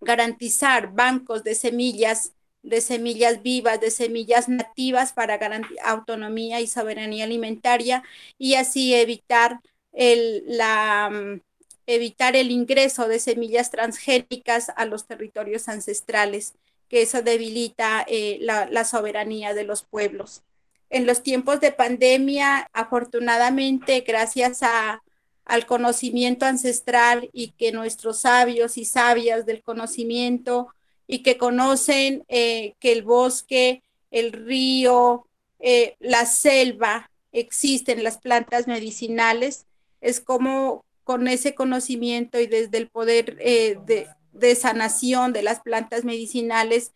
garantizar bancos de semillas, de semillas vivas, de semillas nativas para garantizar autonomía y soberanía alimentaria y así evitar el, la, mm, evitar el ingreso de semillas transgénicas a los territorios ancestrales, que eso debilita eh, la, soberanía de los pueblos. En los tiempos de pandemia, afortunadamente, gracias a, al conocimiento ancestral y que nuestros sabios y sabias del conocimiento y que conocen eh, que el bosque, el río, eh, la selva existen las plantas medicinales, es como con ese conocimiento y desde el poder de, sanación de las plantas medicinales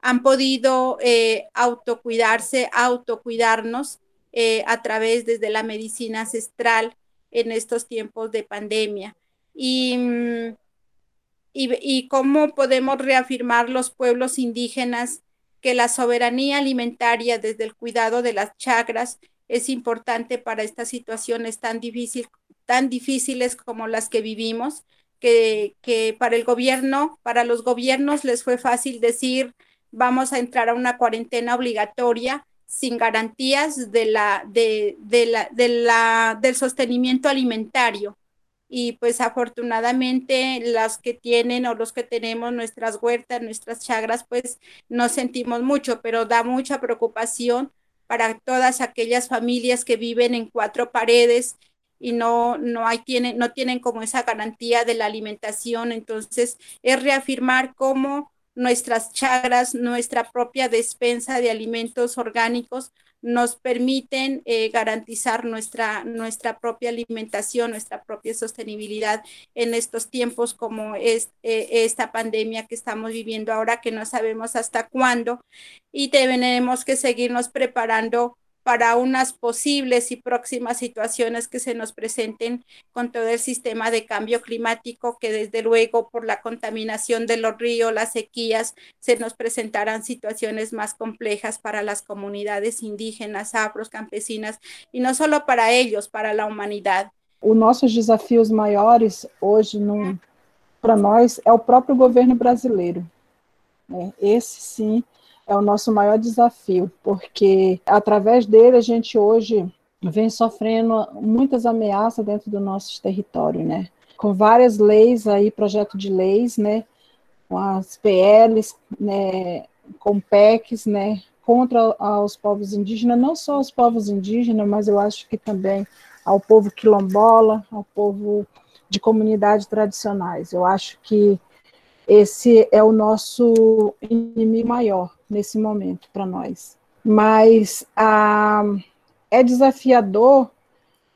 han podido eh, autocuidarse, autocuidarnos eh, a través desde la medicina ancestral en estos tiempos de pandemia. Y, y, cómo podemos reafirmar los pueblos indígenas que la soberanía alimentaria desde el cuidado de las chakras es importante para estas situaciones tan, difícil, tan difíciles como las que vivimos, que, para el gobierno, para los gobiernos les fue fácil decir, vamos a entrar a una cuarentena obligatoria sin garantías de la, de, la, de la, del sostenimiento alimentario. Y pues afortunadamente las que tienen o los que tenemos nuestras huertas, nuestras chagras, pues nos sentimos mucho, pero da mucha preocupación para todas aquellas familias que viven en cuatro paredes y no, no, hay, tienen, no tienen como esa garantía de la alimentación. Entonces, es reafirmar cómo nuestras chagras, nuestra propia despensa de alimentos orgánicos nos permiten eh, garantizar nuestra, nuestra propia alimentación, nuestra propia sostenibilidad en estos tiempos como es eh, esta pandemia que estamos viviendo ahora, que no sabemos hasta cuándo y tenemos que seguirnos preparando para unas posibles y próximas situaciones que se nos presenten con todo el sistema de cambio climático, que desde luego por la contaminación de los ríos, las sequías, se nos presentarán situaciones más complejas para las comunidades indígenas, afros, campesinas, y no solo para ellos, para la humanidad. Os nossos desafios maiores hoje para nós é o próprio governo brasileiro. Esse sim é o nosso maior desafio, porque através dele a gente hoje vem sofrendo muitas ameaças dentro do nosso território, né? Com várias leis aí, projeto de leis, né? Com as PLs, né? Com PECs, né? Contra os povos indígenas, não só os povos indígenas, mas eu acho que também ao povo quilombola, ao povo de comunidades tradicionais. Eu acho que esse é o nosso inimigo maior nesse momento para nós. Mas ah, é desafiador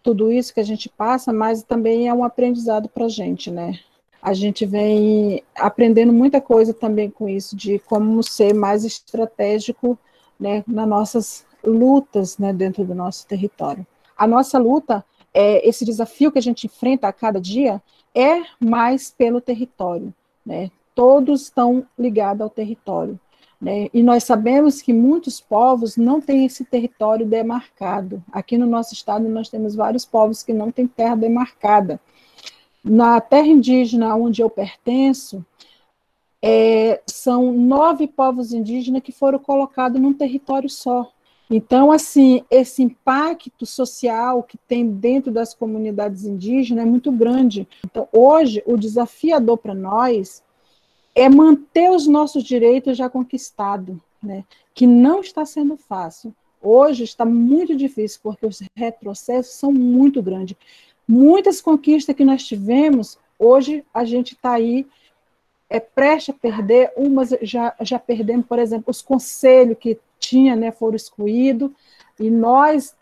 tudo isso que a gente passa, mas também é um aprendizado para a gente, né? A gente vem aprendendo muita coisa também com isso, de como ser mais estratégico né, nas nossas lutas né, dentro do nosso território. A nossa luta, é, esse desafio que a gente enfrenta a cada dia, é mais pelo território. Né? Todos estão ligados ao território. Né? E nós sabemos que muitos povos não têm esse território demarcado. Aqui no nosso estado, nós temos vários povos que não têm terra demarcada. Na terra indígena onde eu pertenço, é, são nove povos indígenas que foram colocados num território só. Então, assim, esse impacto social que tem dentro das comunidades indígenas é muito grande. Então, hoje, o desafiador para nós é manter os nossos direitos já conquistados, né? que não está sendo fácil. Hoje está muito difícil, porque os retrocessos são muito grandes. Muitas conquistas que nós tivemos, hoje a gente está aí é prestes a perder, umas já, já perdemos, por exemplo, os conselhos que tinha, né, foram excluídos, e nós,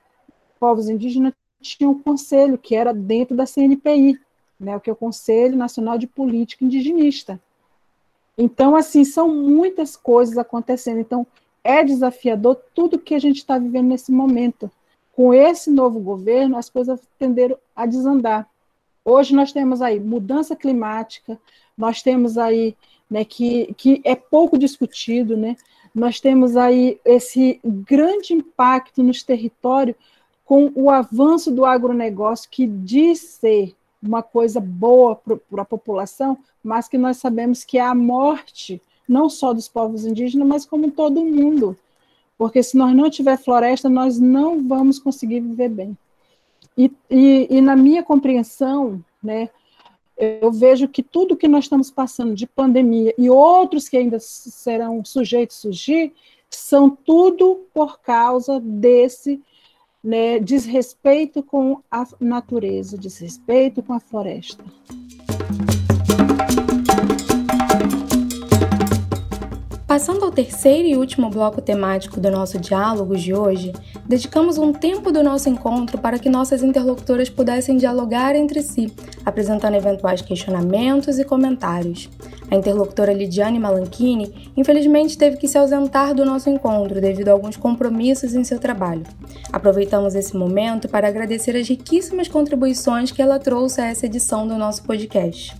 povos indígenas, tinha um conselho que era dentro da CNPI, né, que é o Conselho Nacional de Política Indigenista. Então, assim, são muitas coisas acontecendo. Então, é desafiador tudo que a gente está vivendo nesse momento. Com esse novo governo, as coisas tenderam a desandar. Hoje nós temos aí mudança climática, nós temos aí, né, que, que é pouco discutido, né? Nós temos aí esse grande impacto nos territórios com o avanço do agronegócio, que diz ser uma coisa boa para a população, mas que nós sabemos que é a morte, não só dos povos indígenas, mas como todo mundo. Porque se nós não tiver floresta, nós não vamos conseguir viver bem. E, e, e na minha compreensão, né, eu vejo que tudo que nós estamos passando de pandemia e outros que ainda serão sujeitos a surgir, são tudo por causa desse né, desrespeito com a natureza, desrespeito com a floresta. Passando ao terceiro e último bloco temático do nosso diálogo de hoje, dedicamos um tempo do nosso encontro para que nossas interlocutoras pudessem dialogar entre si, apresentando eventuais questionamentos e comentários. A interlocutora Lidiane Malanchini, infelizmente, teve que se ausentar do nosso encontro devido a alguns compromissos em seu trabalho. Aproveitamos esse momento para agradecer as riquíssimas contribuições que ela trouxe a essa edição do nosso podcast.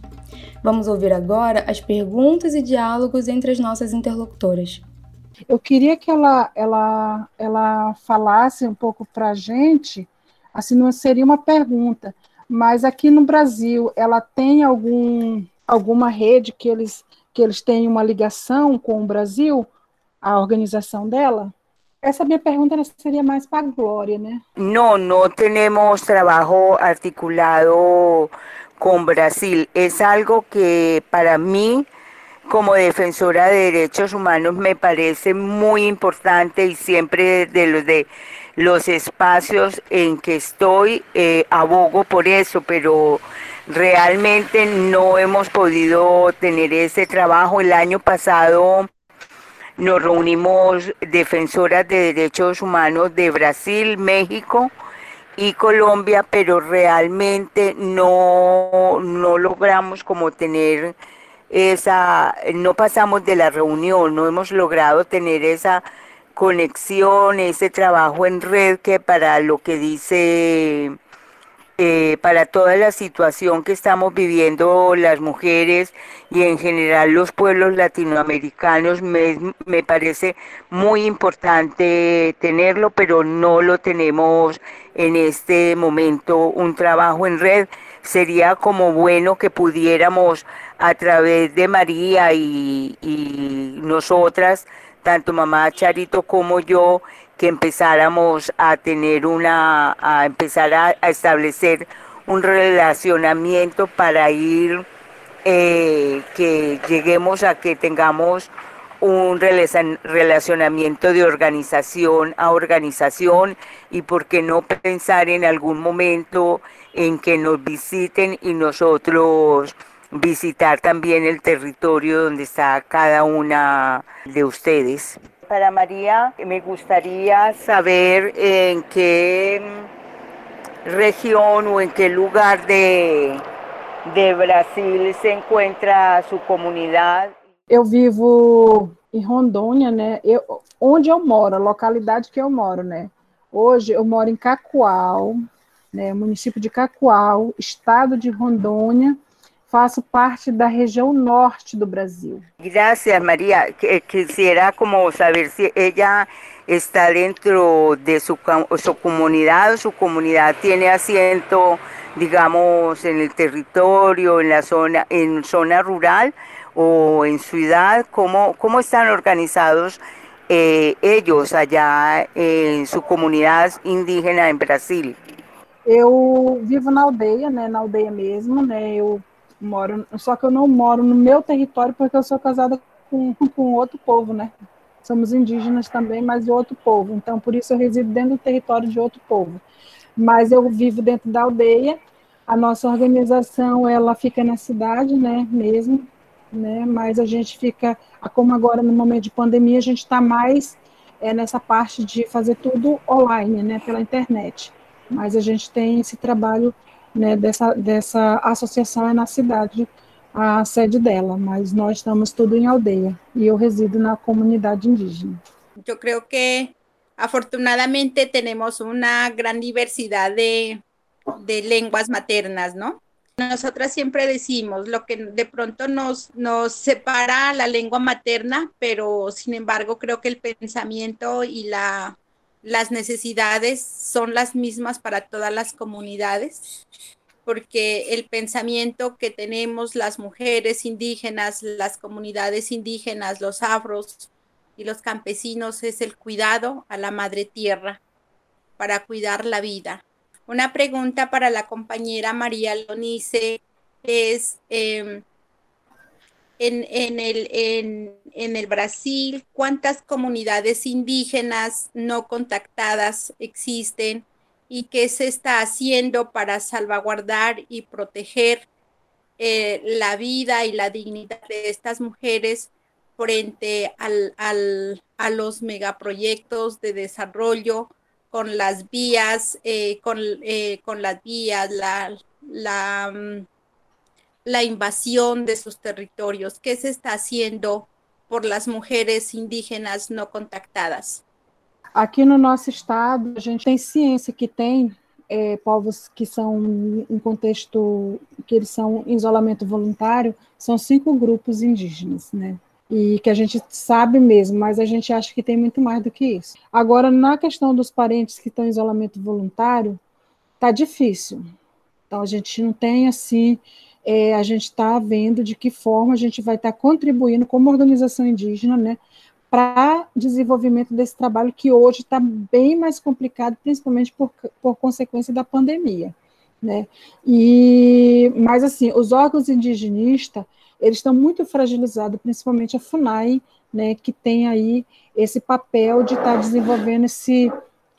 Vamos ouvir agora as perguntas e diálogos entre as nossas interlocutoras. Eu queria que ela, ela, ela falasse um pouco para a gente, assim, não seria uma pergunta, mas aqui no Brasil, ela tem algum, alguma rede que eles, que eles têm uma ligação com o Brasil, a organização dela? Essa minha pergunta seria mais para a Glória, né? No, no tenemos trabajo articulado con Brasil. Es algo que para mí, como defensora de derechos humanos, me parece muy importante y siempre de los de los espacios en que estoy eh, abogo por eso, pero realmente no hemos podido tener ese trabajo. El año pasado nos reunimos defensoras de derechos humanos de Brasil, México y Colombia, pero realmente no, no logramos como tener esa, no pasamos de la reunión, no hemos logrado tener esa conexión, ese trabajo en red que para lo que dice eh, para toda la situación que estamos viviendo las mujeres y en general los pueblos latinoamericanos, me, me parece muy importante tenerlo, pero no lo tenemos en este momento. Un trabajo en red sería como bueno que pudiéramos a través de María y, y nosotras, tanto mamá Charito como yo, que empezáramos a tener una, a empezar a, establecer un relacionamiento para ir, eh, que lleguemos a que tengamos un relacionamiento de organización a organización y por qué no pensar en algún momento en que nos visiten y nosotros visitar también el territorio donde está cada una de ustedes. Para María, me gustaría saber en qué región o en qué lugar de, de Brasil se encuentra su comunidade. Eu vivo em Rondônia, né? Eu, onde eu moro, a localidade que eu moro, né? Hoje eu moro em Cacoal, né? Município de Cacoal, estado de Rondônia, faço parte da região norte do Brasil. Gracias, María. Quisiera como saber si ella está dentro de su, su comunidad o su comunidad tiene asiento, digamos, territorio, en la zona, en zona rural o en ciudad. ¿Cómo, cómo están organizados eh, ellos allá en su comunidad indígena en Brasil? Eu vivo na aldeia, né, na aldeia mesmo, né, eu moro, só que eu não moro no meu território porque eu sou casada com, com outro povo, né? Somos indígenas também, mas de outro povo. Então, por isso eu resido dentro do território de outro povo. Mas eu vivo dentro da aldeia. A nossa organização, ela fica na cidade, né, mesmo, né? Mas a gente fica, como agora no momento de pandemia, a gente está mais é, nessa parte de fazer tudo online, né, pela internet. Mas a gente tem esse trabalho né, dessa, dessa associação é na cidade, a sede dela, mas nós estamos tudo em aldeia e eu resido na comunidade indígena. Eu creo que afortunadamente temos uma grande diversidade de, de lenguas maternas, ¿no? Nosotras siempre decimos, lo que de pronto nos, nos separa la lengua materna, pero sin embargo creo que el pensamiento y la, las necesidades son las mismas para todas las comunidades, porque el pensamiento que tenemos las mujeres indígenas, las comunidades indígenas, los afros y los campesinos es el cuidado a la madre tierra para cuidar la vida. Una pregunta para la compañera María Lonice es, em, en, el, en, el Brasil, ¿cuántas comunidades indígenas no contactadas existen y qué se está haciendo para salvaguardar y proteger eh, la vida y la dignidad de estas mujeres frente al, a los megaproyectos de desarrollo con las vías, eh, con, eh, con, las vías, la, la mm, la invasión de sus territorios? ¿Qué se está haciendo por las mujeres indígenas não contactadas? Aqui no nosso estado, a gente tem ciência que tem é, povos que são em contexto que eles são em isolamento voluntário, são cinco grupos indígenas, né? E que a gente sabe mesmo, mas a gente acha que tem muito mais do que isso. Agora, na questão dos parentes que estão em isolamento voluntário, tá difícil. Então, a gente não tem assim é, a gente está vendo de que forma a gente vai estar tá contribuindo como organização indígena, né, para desenvolvimento desse trabalho que hoje está bem mais complicado, principalmente por, por consequência da pandemia. Né? E, mas, assim, os órgãos indigenistas, eles estão muito fragilizados, principalmente a FUNAI, né, que tem aí esse papel de estar tá desenvolvendo esse,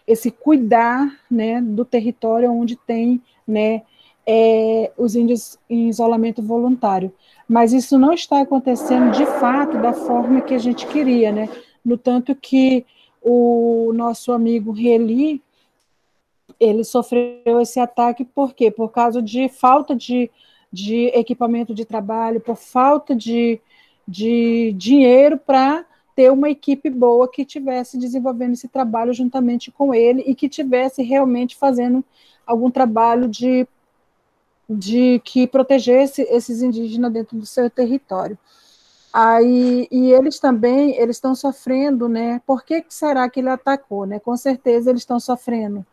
esse cuidar né, do território onde tem né, é, os índios em isolamento voluntário. Mas isso não está acontecendo de fato da forma que a gente queria, né? No tanto que o nosso amigo Reli, ele sofreu esse ataque por quê? Por causa de falta de, de equipamento de trabalho, por falta de, de dinheiro para ter uma equipe boa que tivesse desenvolvendo esse trabalho juntamente com ele e que tivesse realmente fazendo algum trabalho de, de que protegesse esses indígenas dentro do seu território. Aí, e eles também eles estão sofrendo, né? Por que será que ele atacou, né? Com certeza eles estão sofrendo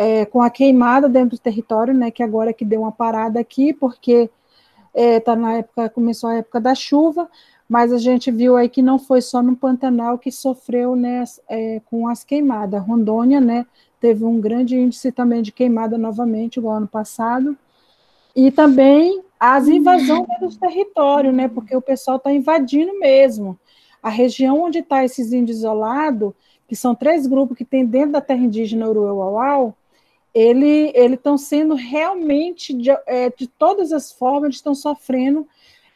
é, com a queimada dentro do território, né? Que agora que deu uma parada aqui, porque é, tá na época começou a época da chuva, mas a gente viu aí que não foi só no Pantanal que sofreu né, é, com as queimadas. Rondônia, né, teve um grande índice também de queimada novamente, igual ano passado. E também as invasões dos territórios, né, porque o pessoal está invadindo mesmo. A região onde está esses índios isolados, que são três grupos que tem dentro da terra indígena Uruauau, ele estão sendo realmente, de, é, de todas as formas, estão sofrendo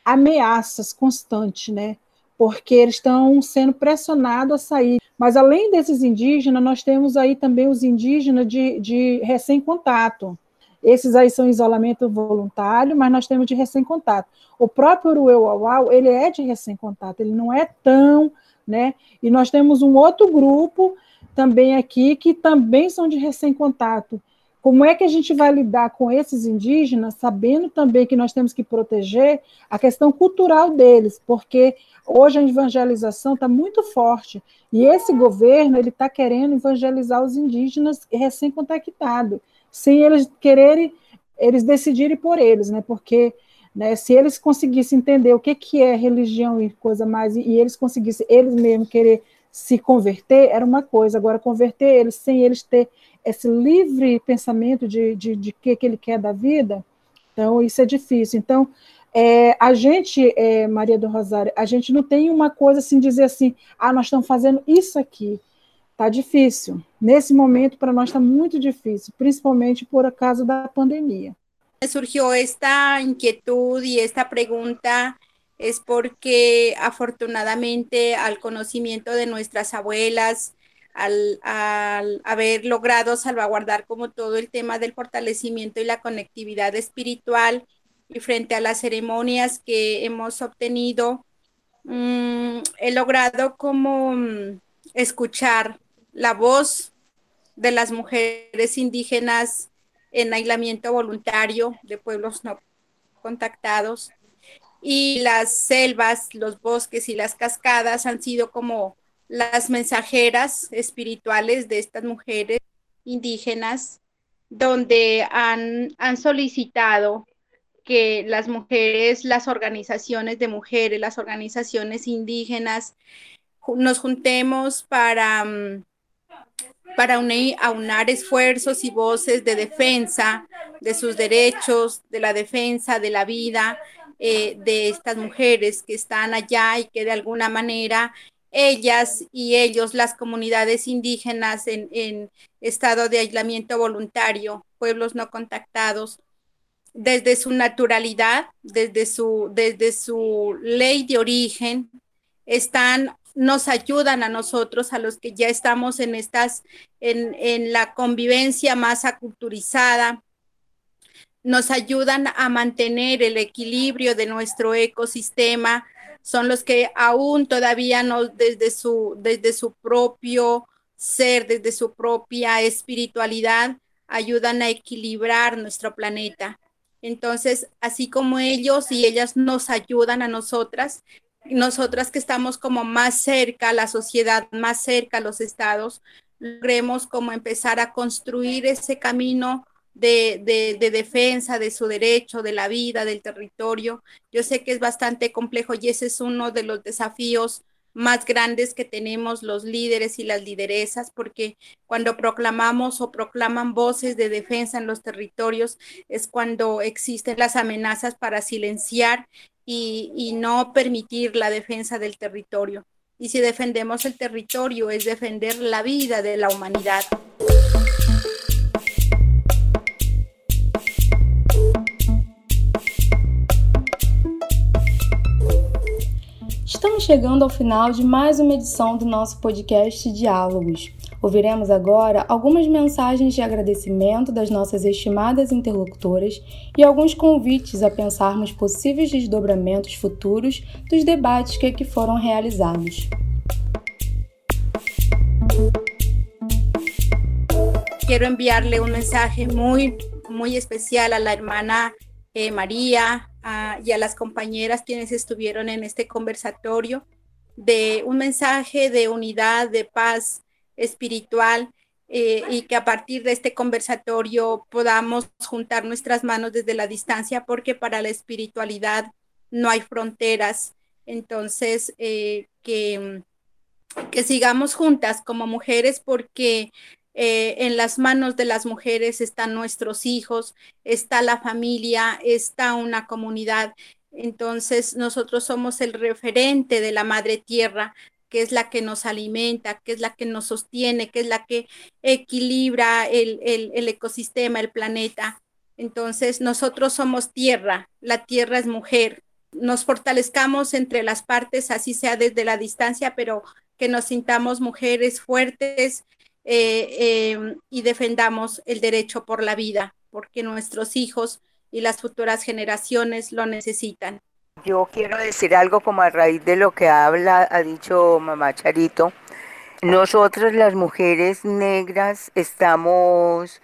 ameaças constantes, né? Porque eles estão sendo pressionados a sair. Mas além desses indígenas, nós temos aí também os indígenas de, de recém-contato. Esses aí são isolamento voluntário, mas nós temos de recém-contato. O próprio Uruauau, ele é de recém-contato, ele não é tão, né? E nós temos um outro grupo também aqui que também são de recém-contato, como é que a gente vai lidar com esses indígenas, sabendo também que nós temos que proteger a questão cultural deles, porque hoje a evangelização está muito forte e esse governo ele está querendo evangelizar os indígenas recém-contactados, sem eles quererem, eles decidirem por eles, né? Porque né, se eles conseguissem entender o que, que é religião e coisa mais, e eles conseguissem eles mesmos querer se converter, era uma coisa. Agora, converter eles sem eles ter esse livre pensamento de, de, de que, que ele quer da vida, então isso é difícil. Então, é, a gente, é, Maria do Rosário, a gente não tem uma coisa assim, dizer assim, ah, nós estamos fazendo isso aqui. Está difícil. Nesse momento, para nós está muito difícil, principalmente por causa da pandemia. Surgiu esta inquietud e esta pergunta es porque afortunadamente al conocimiento de nuestras abuelas, al, haber logrado salvaguardar como todo el tema del fortalecimiento y la conectividad espiritual y frente a las ceremonias que hemos obtenido, mm, he logrado como mm, escuchar la voz de las mujeres indígenas en aislamiento voluntario de pueblos no contactados y las selvas, los bosques y las cascadas han sido como las mensajeras espirituales de estas mujeres indígenas, donde han, han solicitado que las mujeres, las organizaciones de mujeres, las organizaciones indígenas, nos juntemos para, mm, para unir, aunar esfuerzos y voces de defensa de sus derechos, de la defensa de la vida eh, de estas mujeres que están allá y que de alguna manera ellas y ellos, las comunidades indígenas en, estado de aislamiento voluntario, pueblos no contactados, desde su naturalidad, desde su, desde su ley de origen, están, nos ayudan a nosotros, a los que ya estamos en estas, en, en la convivencia más aculturizada, nos ayudan a mantener el equilibrio de nuestro ecosistema, son los que aún todavía no desde su, desde su propio ser, desde su propia espiritualidad, ayudan a equilibrar nuestro planeta. Entonces, así como ellos y ellas nos ayudan a nosotras, nosotras que estamos como más cerca a la sociedad, más cerca a los estados, logremos como empezar a construir ese camino de, defensa de su derecho, de la vida, del territorio. Yo sé que es bastante complejo y ese es uno de los desafíos más grandes que tenemos los líderes y las lideresas, porque cuando proclamamos o proclaman voces de defensa en los territorios es cuando existen las amenazas para silenciar y, y no permitir la defensa del territorio. Y si defendemos el territorio es defender la vida de la humanidad. Chegando ao final de mais uma edição do nosso podcast Diálogos. Ouviremos agora algumas mensagens de agradecimento das nossas estimadas interlocutoras e alguns convites a pensarmos possíveis desdobramentos futuros dos debates que aqui foram realizados. Quero enviarle um mensaje muito, muito especial a la hermana eh, María y a las compañeras quienes estuvieron en este conversatorio de un mensaje de unidad, de paz espiritual eh, y que a partir de este conversatorio podamos juntar nuestras manos desde la distancia porque para la espiritualidad no hay fronteras. Entonces, eh, que, que sigamos juntas como mujeres porque eh, en las manos de las mujeres están nuestros hijos, está la familia, está una comunidad. Entonces nosotros somos el referente de la madre tierra, que es la que nos alimenta, que es la que nos sostiene, que es la que equilibra el, el ecosistema, el planeta. Entonces nosotros somos tierra, la tierra es mujer. Nos fortalezcamos entre las partes, así sea desde la distancia, pero que nos sintamos mujeres fuertes, eh, em, y defendamos el derecho por la vida, porque nuestros hijos y las futuras generaciones lo necesitan. Yo quiero decir algo como a raíz de lo que habla, ha dicho mamá Charito. Nosotros las mujeres negras estamos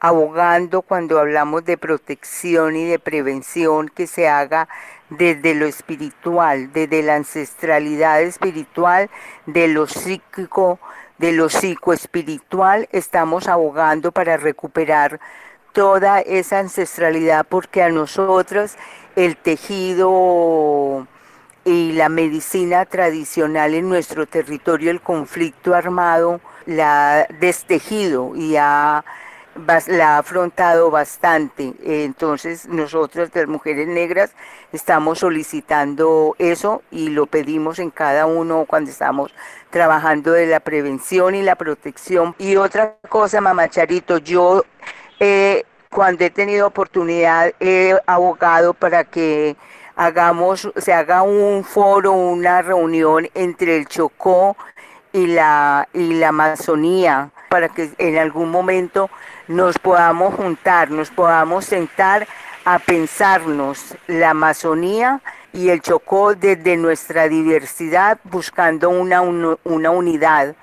abogando cuando hablamos de protección y de prevención que se haga desde lo espiritual, desde la ancestralidad espiritual, de lo psíquico, de lo psicoespiritual, estamos abogando para recuperar toda esa ancestralidad porque a nosotros el tejido y la medicina tradicional en nuestro territorio, el conflicto armado, la ha destejido y ha la ha afrontado bastante. Entonces nosotros las mujeres negras estamos solicitando eso y lo pedimos en cada uno cuando estamos trabajando de la prevención y la protección. Y otra cosa, mamá Charito, yo cuando he tenido oportunidad he abogado para que hagamos, se haga un foro, una reunión entre el Chocó y la, y la Amazonía para que en algún momento nos podamos juntar, nos podamos sentar a pensarnos la Amazonía y el Chocó desde nuestra diversidad, buscando una, una unidad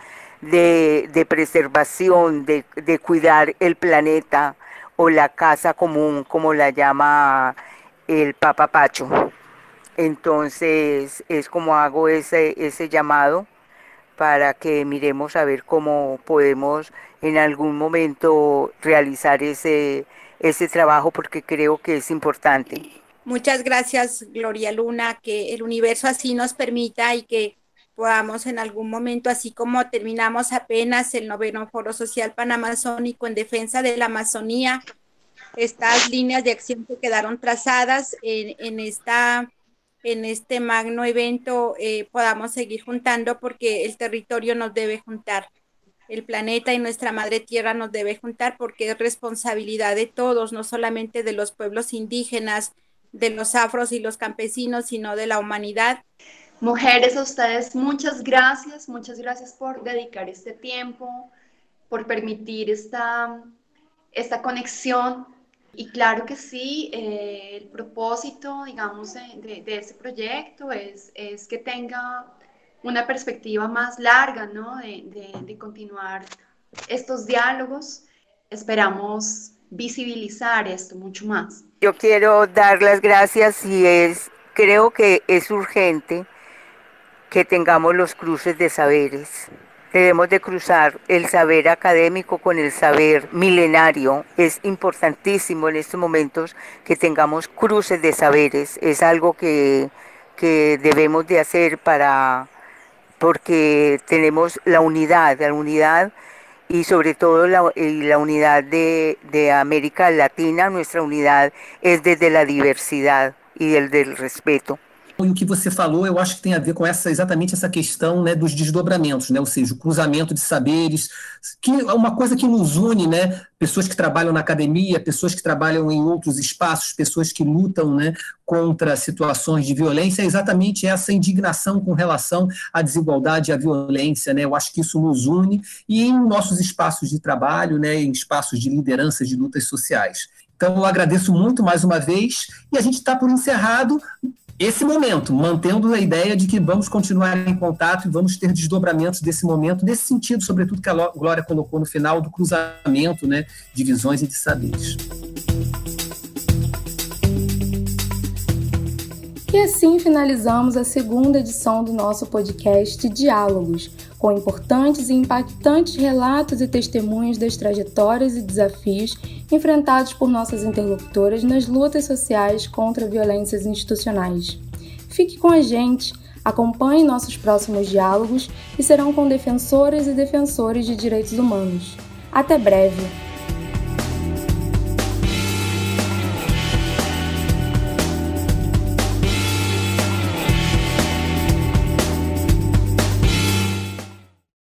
de, preservación, de, de, cuidar el planeta o la casa común, como la llama el Papa Pacho. Entonces es como hago ese, ese llamado para que miremos a ver cómo podemos en algún momento realizar ese, ese trabajo porque creo que es importante. Muchas gracias, Gloria Luna, que el universo así nos permita y que podamos en algún momento, así como terminamos apenas el noveno Foro Social Panamazónico en defensa de la Amazonía, estas líneas de acción que quedaron trazadas en, esta en este magno evento eh, podamos seguir juntando porque el territorio nos debe juntar, el planeta y nuestra madre tierra nos debe juntar porque es responsabilidad de todos, no solamente de los pueblos indígenas, de los afros y los campesinos, sino de la humanidad. Mujeres, a ustedes muchas gracias, muchas gracias por dedicar este tiempo, por permitir esta, esta conexión y claro que sí, eh, el propósito, digamos, de, de, este proyecto es, es, que tenga una perspectiva más larga, ¿no? De, de, continuar estos diálogos. Esperamos visibilizar esto mucho más. Yo quiero dar las gracias y es, creo que es urgente que tengamos los cruces de saberes. Debemos de cruzar el saber académico con el saber milenario. Es importantísimo en estos momentos que tengamos cruces de saberes. Es algo que, que debemos de hacer para, porque tenemos la unidad, la unidad y sobre todo la, la unidad de, de, América Latina, nuestra unidad es desde la diversidad y el del respeto. E o que você falou, eu acho que tem a ver com essa exatamente essa questão né, dos desdobramentos, né, ou seja, o cruzamento de saberes, que é uma coisa que nos une, né, pessoas que trabalham na academia, pessoas que trabalham em outros espaços, pessoas que lutam né, contra situações de violência, é exatamente essa indignação com relação à desigualdade e à violência. Né, eu acho que isso nos une e em nossos espaços de trabalho, né, em espaços de liderança de lutas sociais. Então, eu agradeço muito mais uma vez e a gente está por encerrado esse momento, mantendo a ideia de que vamos continuar em contato e vamos ter desdobramentos desse momento, nesse sentido, sobretudo, que a Glória colocou no final, do cruzamento né, de visões e de saberes. E assim finalizamos a segunda edição do nosso podcast Diálogos, com importantes e impactantes relatos e testemunhos das trajetórias e desafios enfrentados por nossas interlocutoras nas lutas sociais contra violências institucionais. Fique com a gente, acompanhe nossos próximos diálogos e serão com defensoras e defensores de direitos humanos. Até breve!